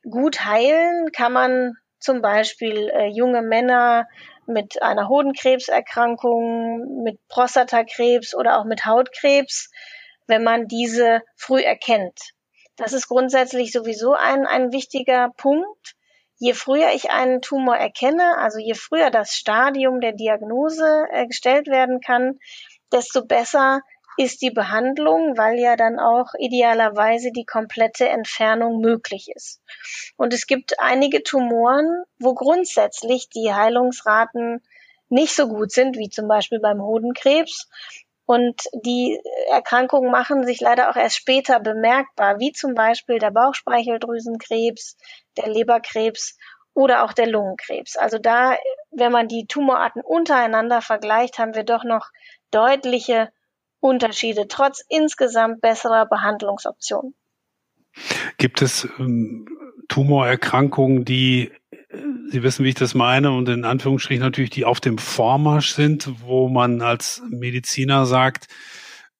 gut heilen kann man zum Beispiel äh, junge Männer mit einer Hodenkrebserkrankung, mit Prostatakrebs oder auch mit Hautkrebs, wenn man diese früh erkennt. Das ist grundsätzlich sowieso ein, ein wichtiger Punkt. Je früher ich einen Tumor erkenne, also je früher das Stadium der Diagnose äh, gestellt werden kann, desto besser ist die Behandlung, weil ja dann auch idealerweise die komplette Entfernung möglich ist. Und es gibt einige Tumoren, wo grundsätzlich die Heilungsraten nicht so gut sind, wie zum Beispiel beim Hodenkrebs. Und die Erkrankungen machen sich leider auch erst später bemerkbar, wie zum Beispiel der Bauchspeicheldrüsenkrebs, der Leberkrebs oder auch der Lungenkrebs. Also da, wenn man die Tumorarten untereinander vergleicht, haben wir doch noch deutliche Unterschiede, trotz insgesamt besserer Behandlungsoptionen. Gibt es ähm, Tumorerkrankungen, die Sie wissen, wie ich das meine, und in Anführungsstrichen natürlich, die auf dem Vormarsch sind, wo man als Mediziner sagt,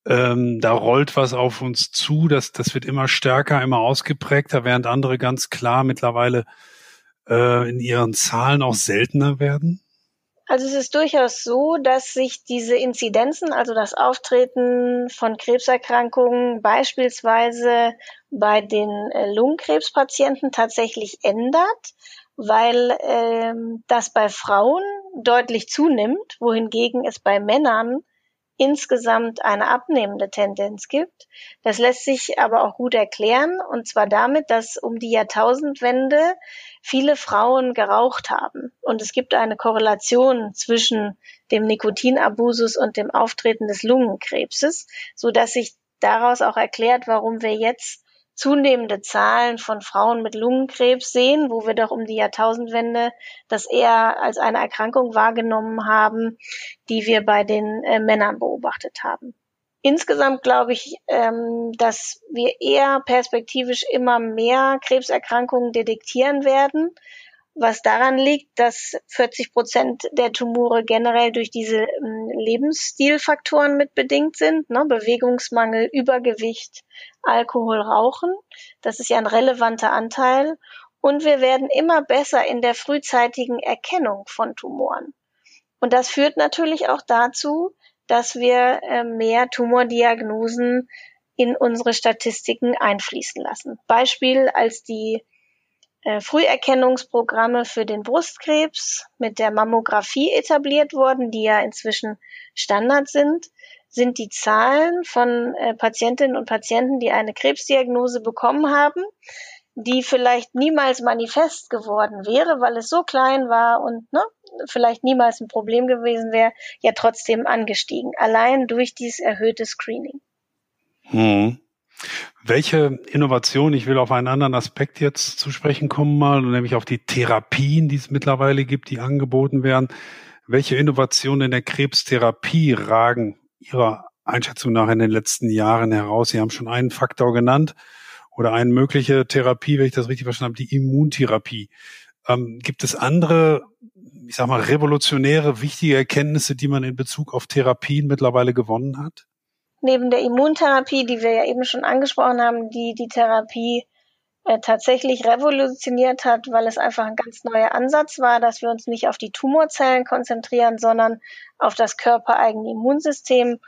ähm, da rollt was auf uns zu, das, das wird immer stärker, immer ausgeprägter, während andere ganz klar mittlerweile äh, in ihren Zahlen auch seltener werden? Also es ist durchaus so, dass sich diese Inzidenzen, also das Auftreten von Krebserkrankungen beispielsweise bei den äh, Lungenkrebspatienten tatsächlich ändert weil ähm, das bei Frauen deutlich zunimmt, wohingegen es bei Männern insgesamt eine abnehmende Tendenz gibt. Das lässt sich aber auch gut erklären, und zwar damit, dass um die Jahrtausendwende viele Frauen geraucht haben. Und es gibt eine Korrelation zwischen dem Nikotinabusus und dem Auftreten des Lungenkrebses, so dass sich daraus auch erklärt, warum wir jetzt zunehmende Zahlen von Frauen mit Lungenkrebs sehen, wo wir doch um die Jahrtausendwende das eher als eine Erkrankung wahrgenommen haben, die wir bei den äh, Männern beobachtet haben. Insgesamt glaube ich, ähm, dass wir eher perspektivisch immer mehr Krebserkrankungen detektieren werden, was daran liegt, dass 40 Prozent der Tumore generell durch diese ähm, Lebensstilfaktoren mitbedingt sind, ne? Bewegungsmangel, Übergewicht, Alkohol, Rauchen. Das ist ja ein relevanter Anteil. Und wir werden immer besser in der frühzeitigen Erkennung von Tumoren. Und das führt natürlich auch dazu, dass wir äh, mehr Tumordiagnosen in unsere Statistiken einfließen lassen. Beispiel, als die äh, Früherkennungsprogramme für den Brustkrebs mit der Mammographie etabliert worden, die ja inzwischen Standard sind, sind die Zahlen von äh, Patientinnen und Patienten, die eine Krebsdiagnose bekommen haben, die vielleicht niemals manifest geworden wäre, weil es so klein war und ne, vielleicht niemals ein Problem gewesen wäre, ja trotzdem angestiegen, allein durch dieses erhöhte Screening. Hm. Welche Innovation, ich will auf einen anderen Aspekt jetzt zu sprechen kommen mal, nämlich auf die Therapien, die es mittlerweile gibt, die angeboten werden. Welche Innovationen in der Krebstherapie ragen Ihrer Einschätzung nach in den letzten Jahren heraus? Sie haben schon einen Faktor genannt oder eine mögliche Therapie, wenn ich das richtig verstanden habe, die Immuntherapie. Ähm, gibt es andere, ich sag mal, revolutionäre, wichtige Erkenntnisse, die man in Bezug auf Therapien mittlerweile gewonnen hat? neben der Immuntherapie, die wir ja eben schon angesprochen haben, die die Therapie äh, tatsächlich revolutioniert hat, weil es einfach ein ganz neuer Ansatz war, dass wir uns nicht auf die Tumorzellen konzentrieren, sondern auf das körpereigene Immunsystem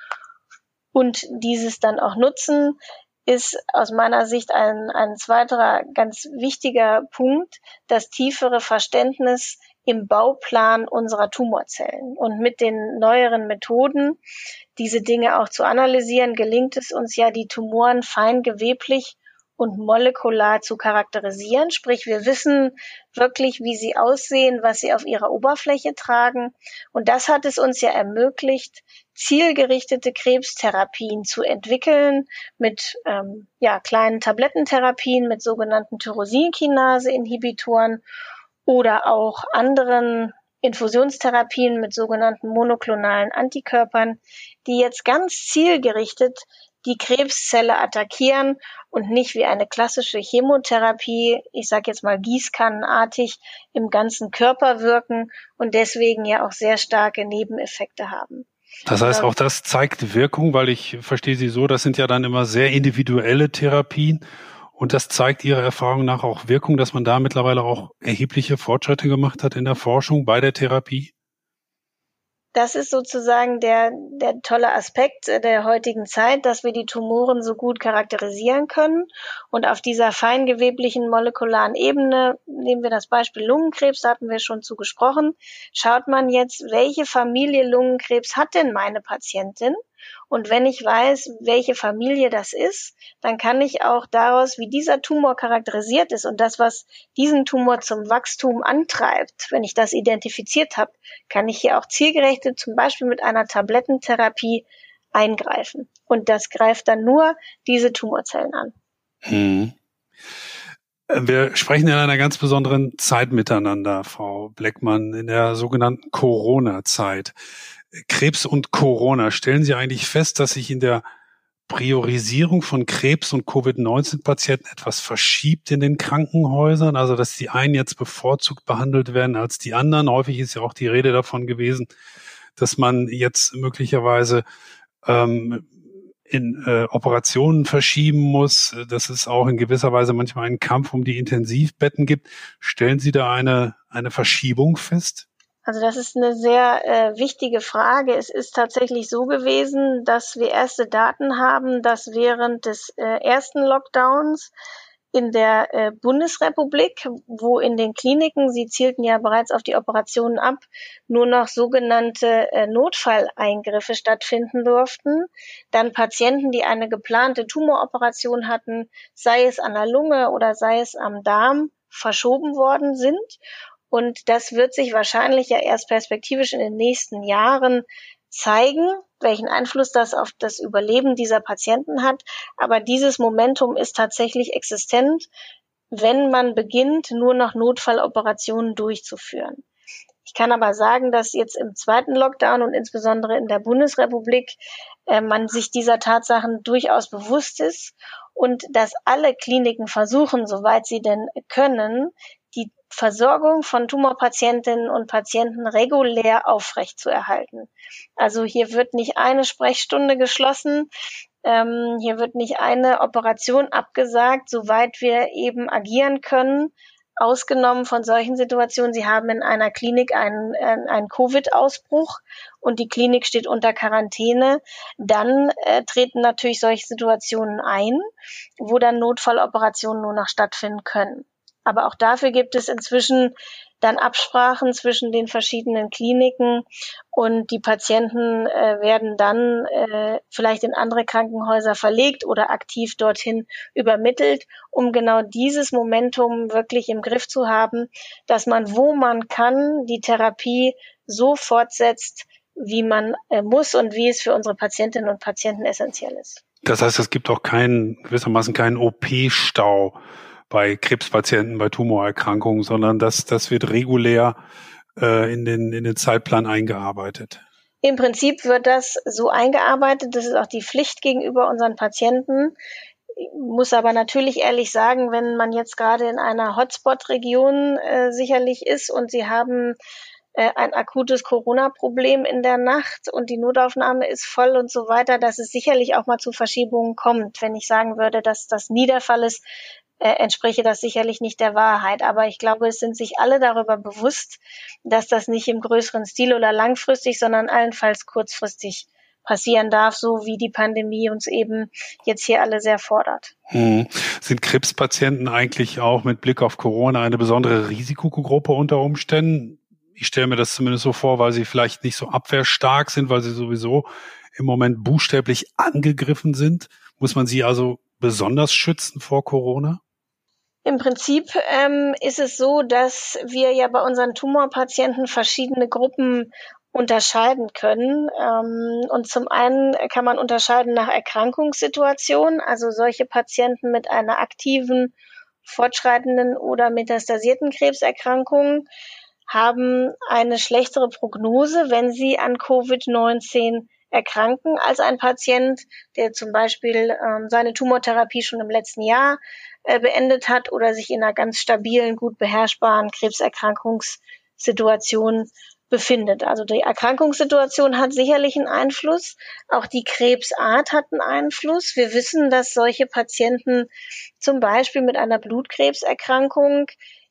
und dieses dann auch nutzen, ist aus meiner Sicht ein, ein zweiter ganz wichtiger Punkt, das tiefere Verständnis im Bauplan unserer Tumorzellen. Und mit den neueren Methoden, diese Dinge auch zu analysieren, gelingt es uns ja, die Tumoren fein geweblich und molekular zu charakterisieren. Sprich, wir wissen wirklich, wie sie aussehen, was sie auf ihrer Oberfläche tragen. Und das hat es uns ja ermöglicht, zielgerichtete Krebstherapien zu entwickeln mit ähm, ja, kleinen Tablettentherapien, mit sogenannten Tyrosinkinase-Inhibitoren oder auch anderen Infusionstherapien mit sogenannten monoklonalen Antikörpern, die jetzt ganz zielgerichtet die Krebszelle attackieren und nicht wie eine klassische Chemotherapie, ich sage jetzt mal gießkannenartig, im ganzen Körper wirken und deswegen ja auch sehr starke Nebeneffekte haben. Das heißt, auch das zeigt Wirkung, weil ich verstehe Sie so, das sind ja dann immer sehr individuelle Therapien und das zeigt Ihrer Erfahrung nach auch Wirkung, dass man da mittlerweile auch erhebliche Fortschritte gemacht hat in der Forschung bei der Therapie? Das ist sozusagen der, der tolle Aspekt der heutigen Zeit, dass wir die Tumoren so gut charakterisieren können. Und auf dieser feingeweblichen molekularen Ebene, nehmen wir das Beispiel Lungenkrebs, da hatten wir schon zu gesprochen, schaut man jetzt, welche Familie Lungenkrebs hat denn meine Patientin? Und wenn ich weiß, welche Familie das ist, dann kann ich auch daraus, wie dieser Tumor charakterisiert ist und das, was diesen Tumor zum Wachstum antreibt, wenn ich das identifiziert habe, kann ich hier auch zielgerichtet zum Beispiel mit einer Tablettentherapie eingreifen. Und das greift dann nur diese Tumorzellen an. Hm. Wir sprechen in einer ganz besonderen Zeit miteinander, Frau Bleckmann, in der sogenannten Corona-Zeit. Krebs und Corona. Stellen Sie eigentlich fest, dass sich in der Priorisierung von Krebs- und Covid-19-Patienten etwas verschiebt in den Krankenhäusern, also dass die einen jetzt bevorzugt behandelt werden als die anderen. Häufig ist ja auch die Rede davon gewesen, dass man jetzt möglicherweise ähm, in äh, Operationen verschieben muss, dass es auch in gewisser Weise manchmal einen Kampf um die Intensivbetten gibt. Stellen Sie da eine, eine Verschiebung fest? Also das ist eine sehr äh, wichtige Frage. Es ist tatsächlich so gewesen, dass wir erste Daten haben, dass während des äh, ersten Lockdowns in der äh, Bundesrepublik, wo in den Kliniken, sie zielten ja bereits auf die Operationen ab, nur noch sogenannte äh, Notfalleingriffe stattfinden durften. Dann Patienten, die eine geplante Tumoroperation hatten, sei es an der Lunge oder sei es am Darm, verschoben worden sind und das wird sich wahrscheinlich ja erst perspektivisch in den nächsten Jahren zeigen, welchen Einfluss das auf das Überleben dieser Patienten hat. Aber dieses Momentum ist tatsächlich existent, wenn man beginnt, nur noch Notfalloperationen durchzuführen. Ich kann aber sagen, dass jetzt im zweiten Lockdown und insbesondere in der Bundesrepublik äh, man sich dieser Tatsachen durchaus bewusst ist und dass alle Kliniken versuchen, soweit sie denn können, Versorgung von Tumorpatientinnen und Patienten regulär aufrechtzuerhalten. Also hier wird nicht eine Sprechstunde geschlossen, ähm, hier wird nicht eine Operation abgesagt, soweit wir eben agieren können. Ausgenommen von solchen Situationen, Sie haben in einer Klinik einen, äh, einen Covid-Ausbruch und die Klinik steht unter Quarantäne, dann äh, treten natürlich solche Situationen ein, wo dann Notfalloperationen nur noch stattfinden können. Aber auch dafür gibt es inzwischen dann Absprachen zwischen den verschiedenen Kliniken und die Patienten äh, werden dann äh, vielleicht in andere Krankenhäuser verlegt oder aktiv dorthin übermittelt, um genau dieses Momentum wirklich im Griff zu haben, dass man, wo man kann, die Therapie so fortsetzt, wie man äh, muss und wie es für unsere Patientinnen und Patienten essentiell ist. Das heißt, es gibt auch keinen, gewissermaßen keinen OP-Stau bei Krebspatienten, bei Tumorerkrankungen, sondern das, das wird regulär äh, in, den, in den Zeitplan eingearbeitet. Im Prinzip wird das so eingearbeitet. Das ist auch die Pflicht gegenüber unseren Patienten. Ich muss aber natürlich ehrlich sagen, wenn man jetzt gerade in einer Hotspot-Region äh, sicherlich ist und Sie haben äh, ein akutes Corona-Problem in der Nacht und die Notaufnahme ist voll und so weiter, dass es sicherlich auch mal zu Verschiebungen kommt. Wenn ich sagen würde, dass das nie der Fall ist, entspräche das sicherlich nicht der Wahrheit. Aber ich glaube, es sind sich alle darüber bewusst, dass das nicht im größeren Stil oder langfristig, sondern allenfalls kurzfristig passieren darf, so wie die Pandemie uns eben jetzt hier alle sehr fordert. Hm. Sind Krebspatienten eigentlich auch mit Blick auf Corona eine besondere Risikogruppe unter Umständen? Ich stelle mir das zumindest so vor, weil sie vielleicht nicht so abwehrstark sind, weil sie sowieso im Moment buchstäblich angegriffen sind. Muss man sie also besonders schützen vor Corona? Im Prinzip ähm, ist es so, dass wir ja bei unseren Tumorpatienten verschiedene Gruppen unterscheiden können. Ähm, und zum einen kann man unterscheiden nach Erkrankungssituation, also solche Patienten mit einer aktiven, fortschreitenden oder metastasierten Krebserkrankung haben eine schlechtere Prognose, wenn sie an Covid-19 erkranken, als ein Patient, der zum Beispiel ähm, seine Tumortherapie schon im letzten Jahr äh, beendet hat oder sich in einer ganz stabilen, gut beherrschbaren Krebserkrankungssituation befindet. Also die Erkrankungssituation hat sicherlich einen Einfluss. Auch die Krebsart hat einen Einfluss. Wir wissen, dass solche Patienten zum Beispiel mit einer Blutkrebserkrankung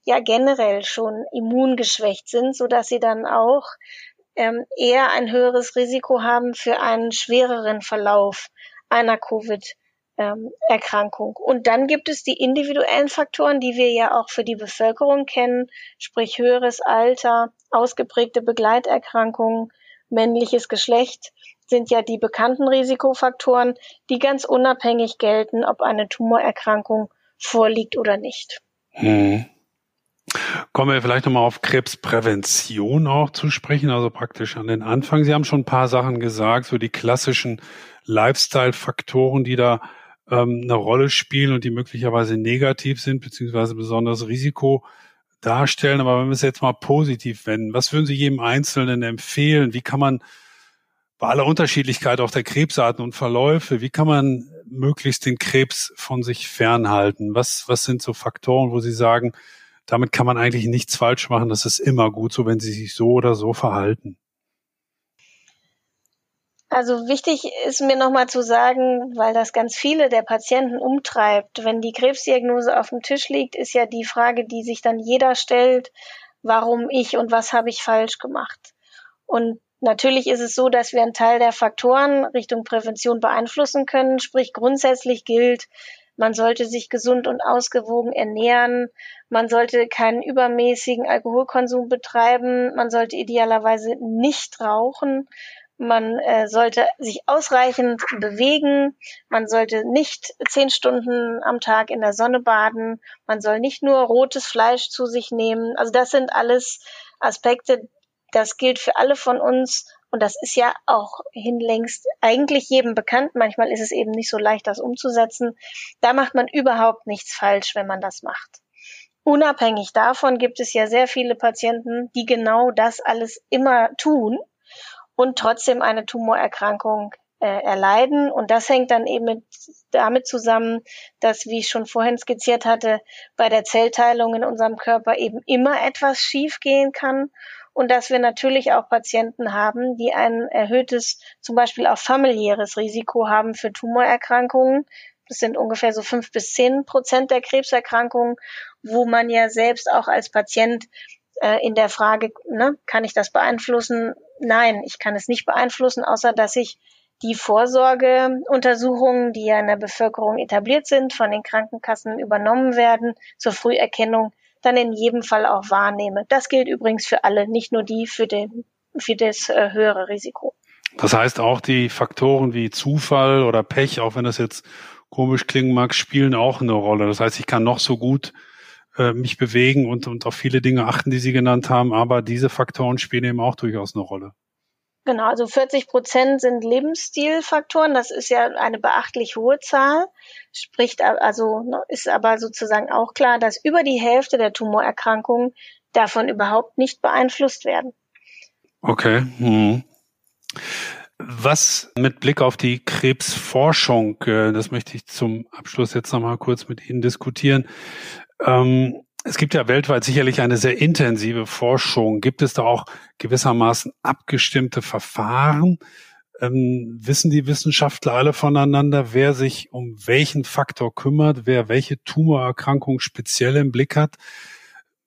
ja generell schon immungeschwächt sind, so dass sie dann auch ähm, eher ein höheres Risiko haben für einen schwereren Verlauf einer Covid ähm, Erkrankung. Und dann gibt es die individuellen Faktoren, die wir ja auch für die Bevölkerung kennen, sprich höheres Alter, ausgeprägte Begleiterkrankungen, männliches Geschlecht sind ja die bekannten Risikofaktoren, die ganz unabhängig gelten, ob eine Tumorerkrankung vorliegt oder nicht. Hm. Kommen wir vielleicht nochmal auf Krebsprävention auch zu sprechen, also praktisch an den Anfang. Sie haben schon ein paar Sachen gesagt, so die klassischen Lifestyle-Faktoren, die da ähm, eine Rolle spielen und die möglicherweise negativ sind, beziehungsweise besonderes Risiko darstellen. Aber wenn wir es jetzt mal positiv wenden, was würden Sie jedem Einzelnen empfehlen? Wie kann man bei aller Unterschiedlichkeit auch der Krebsarten und Verläufe, wie kann man möglichst den Krebs von sich fernhalten? Was, was sind so Faktoren, wo Sie sagen, damit kann man eigentlich nichts falsch machen, das ist immer gut so, wenn Sie sich so oder so verhalten? Also wichtig ist mir nochmal zu sagen, weil das ganz viele der Patienten umtreibt. Wenn die Krebsdiagnose auf dem Tisch liegt, ist ja die Frage, die sich dann jeder stellt, warum ich und was habe ich falsch gemacht. Und natürlich ist es so, dass wir einen Teil der Faktoren Richtung Prävention beeinflussen können. Sprich, grundsätzlich gilt, man sollte sich gesund und ausgewogen ernähren. Man sollte keinen übermäßigen Alkoholkonsum betreiben. Man sollte idealerweise nicht rauchen. Man äh, sollte sich ausreichend bewegen. Man sollte nicht zehn Stunden am Tag in der Sonne baden. Man soll nicht nur rotes Fleisch zu sich nehmen. Also das sind alles Aspekte, das gilt für alle von uns. Und das ist ja auch hinlängst eigentlich jedem bekannt. Manchmal ist es eben nicht so leicht, das umzusetzen. Da macht man überhaupt nichts falsch, wenn man das macht. Unabhängig davon gibt es ja sehr viele Patienten, die genau das alles immer tun und trotzdem eine Tumorerkrankung äh, erleiden. Und das hängt dann eben mit, damit zusammen, dass, wie ich schon vorhin skizziert hatte, bei der Zellteilung in unserem Körper eben immer etwas schiefgehen kann und dass wir natürlich auch Patienten haben, die ein erhöhtes, zum Beispiel auch familiäres Risiko haben für Tumorerkrankungen. Das sind ungefähr so fünf bis zehn Prozent der Krebserkrankungen, wo man ja selbst auch als Patient äh, in der Frage, ne, kann ich das beeinflussen? Nein, ich kann es nicht beeinflussen, außer dass ich die Vorsorgeuntersuchungen, die ja in der Bevölkerung etabliert sind, von den Krankenkassen übernommen werden zur Früherkennung dann in jedem Fall auch wahrnehme. Das gilt übrigens für alle, nicht nur die für, den, für das äh, höhere Risiko. Das heißt auch die Faktoren wie Zufall oder Pech, auch wenn das jetzt komisch klingen mag, spielen auch eine Rolle. Das heißt, ich kann noch so gut äh, mich bewegen und, und auf viele Dinge achten, die Sie genannt haben, aber diese Faktoren spielen eben auch durchaus eine Rolle. Genau, also 40 Prozent sind Lebensstilfaktoren. Das ist ja eine beachtlich hohe Zahl. Spricht also, ne, ist aber sozusagen auch klar, dass über die Hälfte der Tumorerkrankungen davon überhaupt nicht beeinflusst werden. Okay. Hm. Was mit Blick auf die Krebsforschung, äh, das möchte ich zum Abschluss jetzt nochmal kurz mit Ihnen diskutieren. Ähm, es gibt ja weltweit sicherlich eine sehr intensive Forschung. Gibt es da auch gewissermaßen abgestimmte Verfahren? Ähm, wissen die Wissenschaftler alle voneinander, wer sich um welchen Faktor kümmert, wer welche Tumorerkrankung speziell im Blick hat?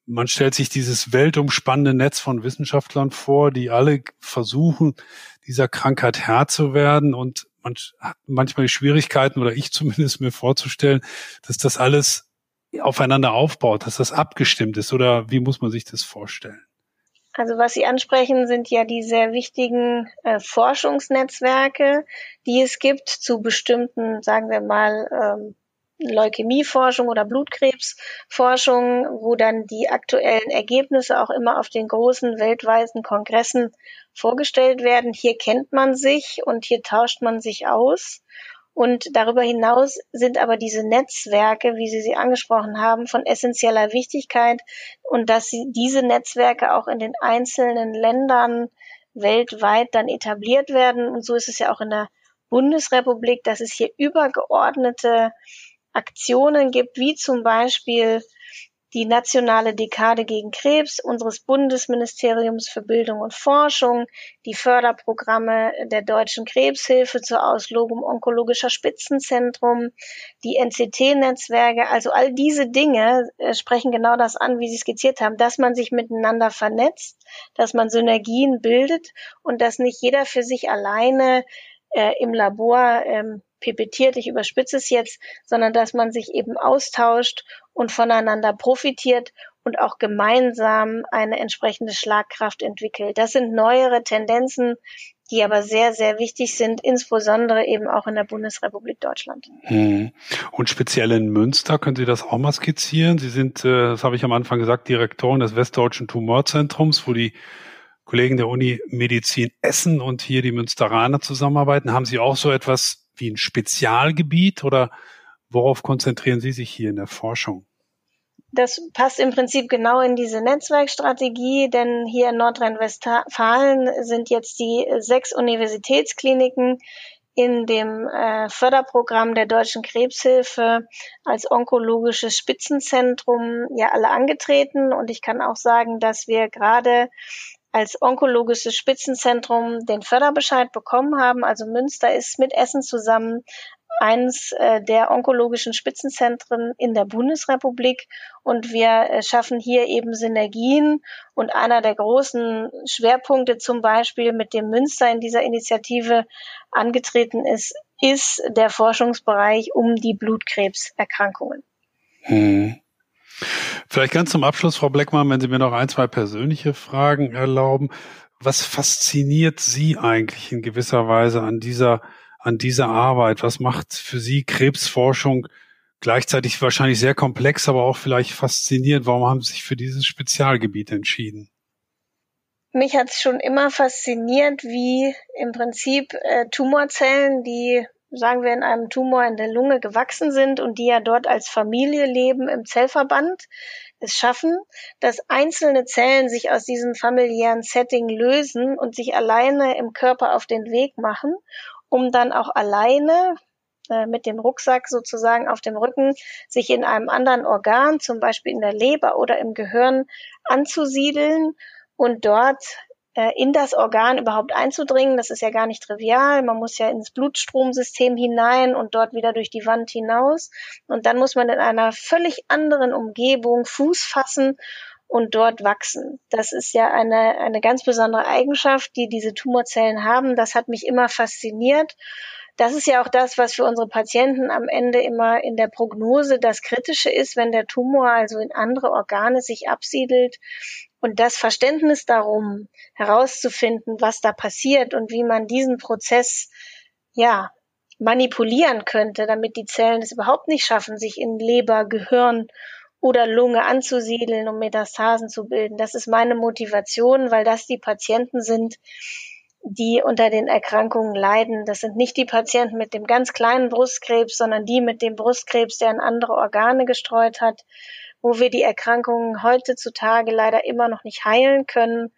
Man stellt sich dieses weltumspannende Netz von Wissenschaftlern vor, die alle versuchen, dieser Krankheit Herr zu werden und man hat manchmal die Schwierigkeiten oder ich zumindest mir vorzustellen, dass das alles aufeinander aufbaut, dass das abgestimmt ist oder wie muss man sich das vorstellen? Also was Sie ansprechen, sind ja die sehr wichtigen äh, Forschungsnetzwerke, die es gibt zu bestimmten, sagen wir mal, ähm, Leukämieforschung oder Blutkrebsforschung, wo dann die aktuellen Ergebnisse auch immer auf den großen weltweiten Kongressen vorgestellt werden. Hier kennt man sich und hier tauscht man sich aus. Und darüber hinaus sind aber diese Netzwerke, wie Sie sie angesprochen haben, von essentieller Wichtigkeit und dass sie, diese Netzwerke auch in den einzelnen Ländern weltweit dann etabliert werden. Und so ist es ja auch in der Bundesrepublik, dass es hier übergeordnete Aktionen gibt, wie zum Beispiel die nationale Dekade gegen Krebs unseres Bundesministeriums für Bildung und Forschung, die Förderprogramme der Deutschen Krebshilfe zur Auslobung onkologischer Spitzenzentrum, die NCT-Netzwerke, also all diese Dinge äh, sprechen genau das an, wie Sie skizziert haben, dass man sich miteinander vernetzt, dass man Synergien bildet und dass nicht jeder für sich alleine äh, im Labor ähm, pipettiert, ich überspitze es jetzt, sondern dass man sich eben austauscht und voneinander profitiert und auch gemeinsam eine entsprechende Schlagkraft entwickelt. Das sind neuere Tendenzen, die aber sehr, sehr wichtig sind, insbesondere eben auch in der Bundesrepublik Deutschland. Hm. Und speziell in Münster, können Sie das auch mal skizzieren? Sie sind, äh, das habe ich am Anfang gesagt, Direktorin des Westdeutschen Tumorzentrums, wo die Kollegen der Uni Medizin Essen und hier die Münsteraner zusammenarbeiten. Haben Sie auch so etwas wie ein Spezialgebiet oder worauf konzentrieren Sie sich hier in der Forschung? Das passt im Prinzip genau in diese Netzwerkstrategie, denn hier in Nordrhein-Westfalen sind jetzt die sechs Universitätskliniken in dem äh, Förderprogramm der Deutschen Krebshilfe als onkologisches Spitzenzentrum ja alle angetreten. Und ich kann auch sagen, dass wir gerade als onkologisches Spitzenzentrum den Förderbescheid bekommen haben. Also Münster ist mit Essen zusammen eines äh, der onkologischen Spitzenzentren in der Bundesrepublik und wir äh, schaffen hier eben Synergien und einer der großen Schwerpunkte zum Beispiel, mit dem Münster in dieser Initiative angetreten ist, ist der Forschungsbereich um die Blutkrebserkrankungen. Hm. Vielleicht ganz zum Abschluss, Frau Bleckmann, wenn Sie mir noch ein, zwei persönliche Fragen erlauben. Was fasziniert Sie eigentlich in gewisser Weise an dieser, an dieser Arbeit? Was macht für Sie Krebsforschung gleichzeitig wahrscheinlich sehr komplex, aber auch vielleicht faszinierend? Warum haben Sie sich für dieses Spezialgebiet entschieden? Mich hat es schon immer fasziniert, wie im Prinzip äh, Tumorzellen, die sagen wir, in einem Tumor in der Lunge gewachsen sind und die ja dort als Familie leben im Zellverband, es schaffen, dass einzelne Zellen sich aus diesem familiären Setting lösen und sich alleine im Körper auf den Weg machen, um dann auch alleine äh, mit dem Rucksack sozusagen auf dem Rücken sich in einem anderen Organ, zum Beispiel in der Leber oder im Gehirn, anzusiedeln und dort in das Organ überhaupt einzudringen. Das ist ja gar nicht trivial. Man muss ja ins Blutstromsystem hinein und dort wieder durch die Wand hinaus. Und dann muss man in einer völlig anderen Umgebung Fuß fassen und dort wachsen. Das ist ja eine, eine ganz besondere Eigenschaft, die diese Tumorzellen haben. Das hat mich immer fasziniert. das ist ja auch das, was für unsere Patienten am Ende immer in der Prognose das Kritische ist, wenn der Tumor also in andere Organe sich absiedelt. Und das Verständnis darum, herauszufinden, was da passiert und wie man diesen Prozess, ja, manipulieren könnte, damit die Zellen es überhaupt nicht schaffen, sich in Leber, Gehirn oder Lunge anzusiedeln, um Metastasen zu bilden. Das ist meine Motivation, weil das die Patienten sind, die unter den Erkrankungen leiden. Das sind nicht die Patienten mit dem ganz kleinen Brustkrebs, sondern die mit dem Brustkrebs, der in andere Organe gestreut hat, wo wir die Erkrankungen heutzutage leider immer noch nicht heilen können.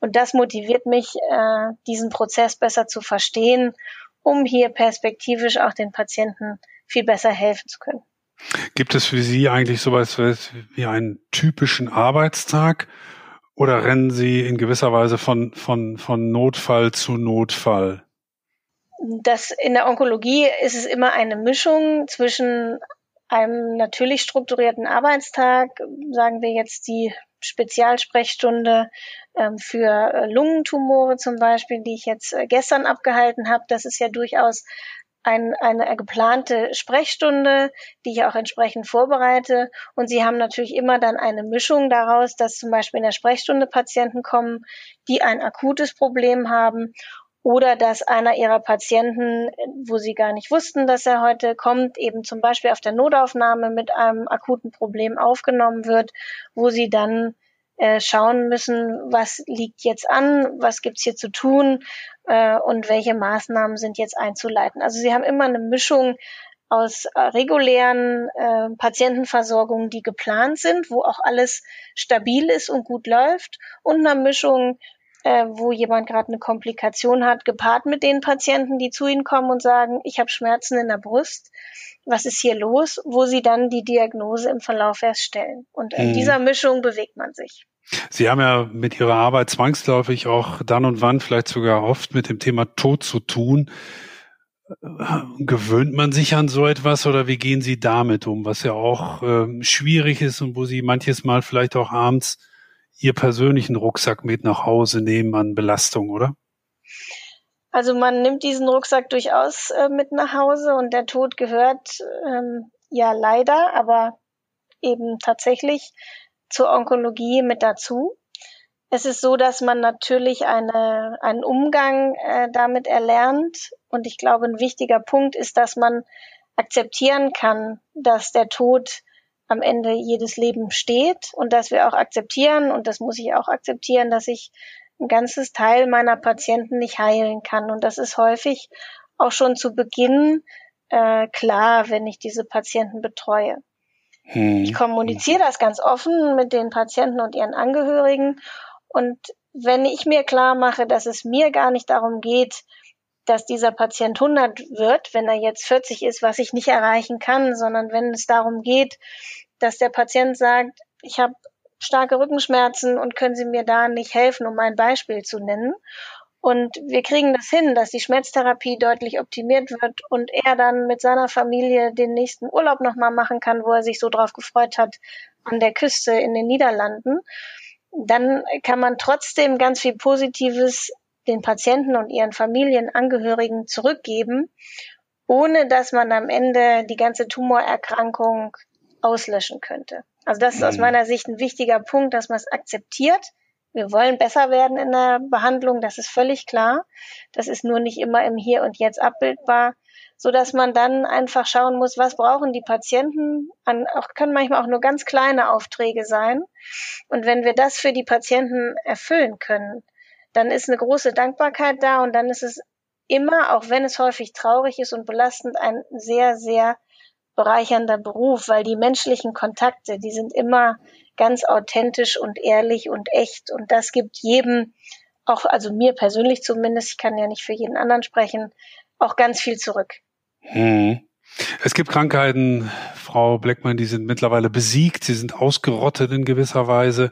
Und das motiviert mich, äh, diesen Prozess besser zu verstehen, um hier perspektivisch auch den Patienten viel besser helfen zu können. Gibt es für Sie eigentlich sowas wie einen typischen Arbeitstag? Oder rennen Sie in gewisser Weise von, von, von Notfall zu Notfall? Das, in der Onkologie ist es immer eine Mischung zwischen einem natürlich strukturierten Arbeitstag, sagen wir jetzt die Spezialsprechstunde ähm, für äh, Lungentumore zum Beispiel, die ich jetzt äh, gestern abgehalten habe. Das ist ja durchaus ein, eine geplante Sprechstunde, die ich auch entsprechend vorbereite. Und Sie haben natürlich immer dann eine Mischung daraus, dass zum Beispiel in der Sprechstunde Patienten kommen, die ein akutes Problem haben oder dass einer ihrer Patienten, wo sie gar nicht wussten, dass er heute kommt, eben zum Beispiel auf der Notaufnahme mit einem akuten Problem aufgenommen wird, wo sie dann äh, schauen müssen, was liegt jetzt an, was gibt's hier zu tun äh, und welche Maßnahmen sind jetzt einzuleiten. Also sie haben immer eine Mischung aus äh, regulären äh, Patientenversorgungen, die geplant sind, wo auch alles stabil ist und gut läuft, und einer Mischung, äh, wo jemand gerade eine Komplikation hat, gepaart mit den Patienten, die zu ihnen kommen und sagen, ich habe Schmerzen in der Brust, was ist hier los, wo sie dann die Diagnose im Verlauf erst stellen. Und in mhm. dieser Mischung bewegt man sich. Sie haben ja mit Ihrer Arbeit zwangsläufig auch dann und wann, vielleicht sogar oft mit dem Thema Tod zu tun. Gewöhnt man sich an so etwas oder wie gehen Sie damit um, was ja auch äh, schwierig ist und wo Sie manches Mal vielleicht auch abends Ihr persönlichen Rucksack mit nach Hause nehmen an Belastung, oder? Also man nimmt diesen Rucksack durchaus äh, mit nach Hause und der Tod gehört ähm, ja leider, aber eben tatsächlich zur Onkologie mit dazu. Es ist so, dass man natürlich eine, einen Umgang äh, damit erlernt. Und ich glaube, ein wichtiger Punkt ist, dass man akzeptieren kann, dass der Tod am Ende jedes Leben steht und dass wir auch akzeptieren, und das muss ich auch akzeptieren, dass ich ein ganzes Teil meiner Patienten nicht heilen kann. Und das ist häufig auch schon zu Beginn äh, klar, wenn ich diese Patienten betreue. Hm. Ich kommuniziere das ganz offen mit den Patienten und ihren Angehörigen. Und wenn ich mir klar mache, dass es mir gar nicht darum geht, dass dieser Patient 100 wird, wenn er jetzt 40 ist, was ich nicht erreichen kann, sondern wenn es darum geht, dass der Patient sagt, ich habe starke Rückenschmerzen und können Sie mir da nicht helfen, um ein Beispiel zu nennen. Und wir kriegen das hin, dass die Schmerztherapie deutlich optimiert wird und er dann mit seiner Familie den nächsten Urlaub nochmal machen kann, wo er sich so drauf gefreut hat, an der Küste in den Niederlanden. Dann kann man trotzdem ganz viel Positives den Patienten und ihren Familienangehörigen zurückgeben, ohne dass man am Ende die ganze Tumorerkrankung auslöschen könnte. Also das ist aus mhm. meiner Sicht ein wichtiger Punkt, dass man es akzeptiert, wir wollen besser werden in der Behandlung, das ist völlig klar. Das ist nur nicht immer im Hier und Jetzt abbildbar, so dass man dann einfach schauen muss, was brauchen die Patienten an, auch können manchmal auch nur ganz kleine Aufträge sein. Und wenn wir das für die Patienten erfüllen können, dann ist eine große Dankbarkeit da und dann ist es immer, auch wenn es häufig traurig ist und belastend, ein sehr, sehr bereichernder Beruf, weil die menschlichen Kontakte, die sind immer ganz authentisch und ehrlich und echt. Und das gibt jedem, auch, also mir persönlich zumindest, ich kann ja nicht für jeden anderen sprechen, auch ganz viel zurück. Hm. Es gibt Krankheiten, Frau Bleckmann, die sind mittlerweile besiegt, sie sind ausgerottet in gewisser Weise.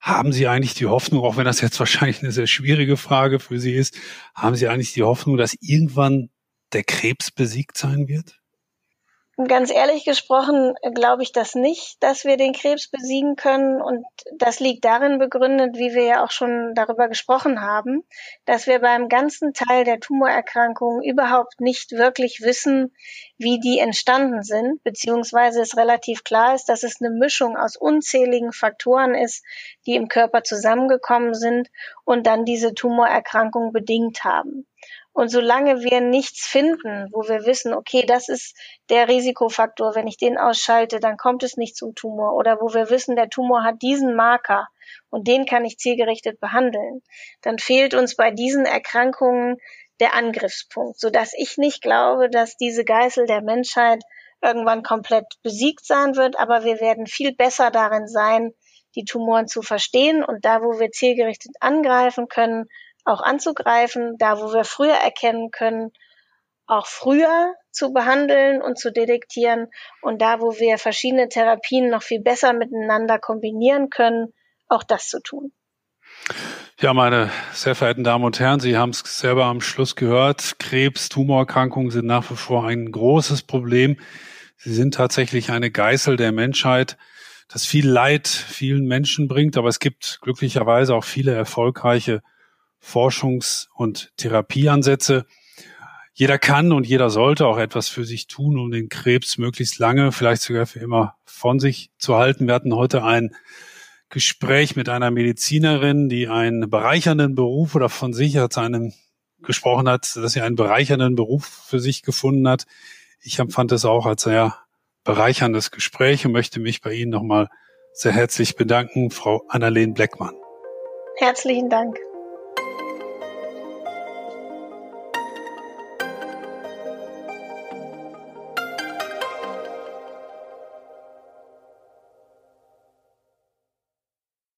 Haben Sie eigentlich die Hoffnung, auch wenn das jetzt wahrscheinlich eine sehr schwierige Frage für Sie ist, haben Sie eigentlich die Hoffnung, dass irgendwann der Krebs besiegt sein wird? Ganz ehrlich gesprochen glaube ich das nicht, dass wir den Krebs besiegen können. Und das liegt darin begründet, wie wir ja auch schon darüber gesprochen haben, dass wir beim ganzen Teil der Tumorerkrankungen überhaupt nicht wirklich wissen, wie die entstanden sind, beziehungsweise es relativ klar ist, dass es eine Mischung aus unzähligen Faktoren ist, die im Körper zusammengekommen sind und dann diese Tumorerkrankung bedingt haben. Und solange wir nichts finden, wo wir wissen, okay, das ist der Risikofaktor, wenn ich den ausschalte, dann kommt es nicht zum Tumor. Oder wo wir wissen, der Tumor hat diesen Marker und den kann ich zielgerichtet behandeln, dann fehlt uns bei diesen Erkrankungen der Angriffspunkt, sodass ich nicht glaube, dass diese Geißel der Menschheit irgendwann komplett besiegt sein wird, aber wir werden viel besser darin sein, die Tumoren zu verstehen und da, wo wir zielgerichtet angreifen können, auch anzugreifen, da wo wir früher erkennen können, auch früher zu behandeln und zu detektieren und da wo wir verschiedene Therapien noch viel besser miteinander kombinieren können, auch das zu tun. Ja, meine sehr verehrten Damen und Herren, Sie haben es selber am Schluss gehört. Krebs, Tumorerkrankungen sind nach wie vor ein großes Problem. Sie sind tatsächlich eine Geißel der Menschheit, das viel Leid vielen Menschen bringt, aber es gibt glücklicherweise auch viele erfolgreiche Forschungs- und Therapieansätze. Jeder kann und jeder sollte auch etwas für sich tun, um den Krebs möglichst lange, vielleicht sogar für immer von sich zu halten. Wir hatten heute ein Gespräch mit einer Medizinerin, die einen bereichernden Beruf oder von sich als einem gesprochen hat, dass sie einen bereichernden Beruf für sich gefunden hat. Ich empfand es auch als sehr bereicherndes Gespräch und möchte mich bei Ihnen nochmal sehr herzlich bedanken, Frau Annalene Bleckmann. Herzlichen Dank.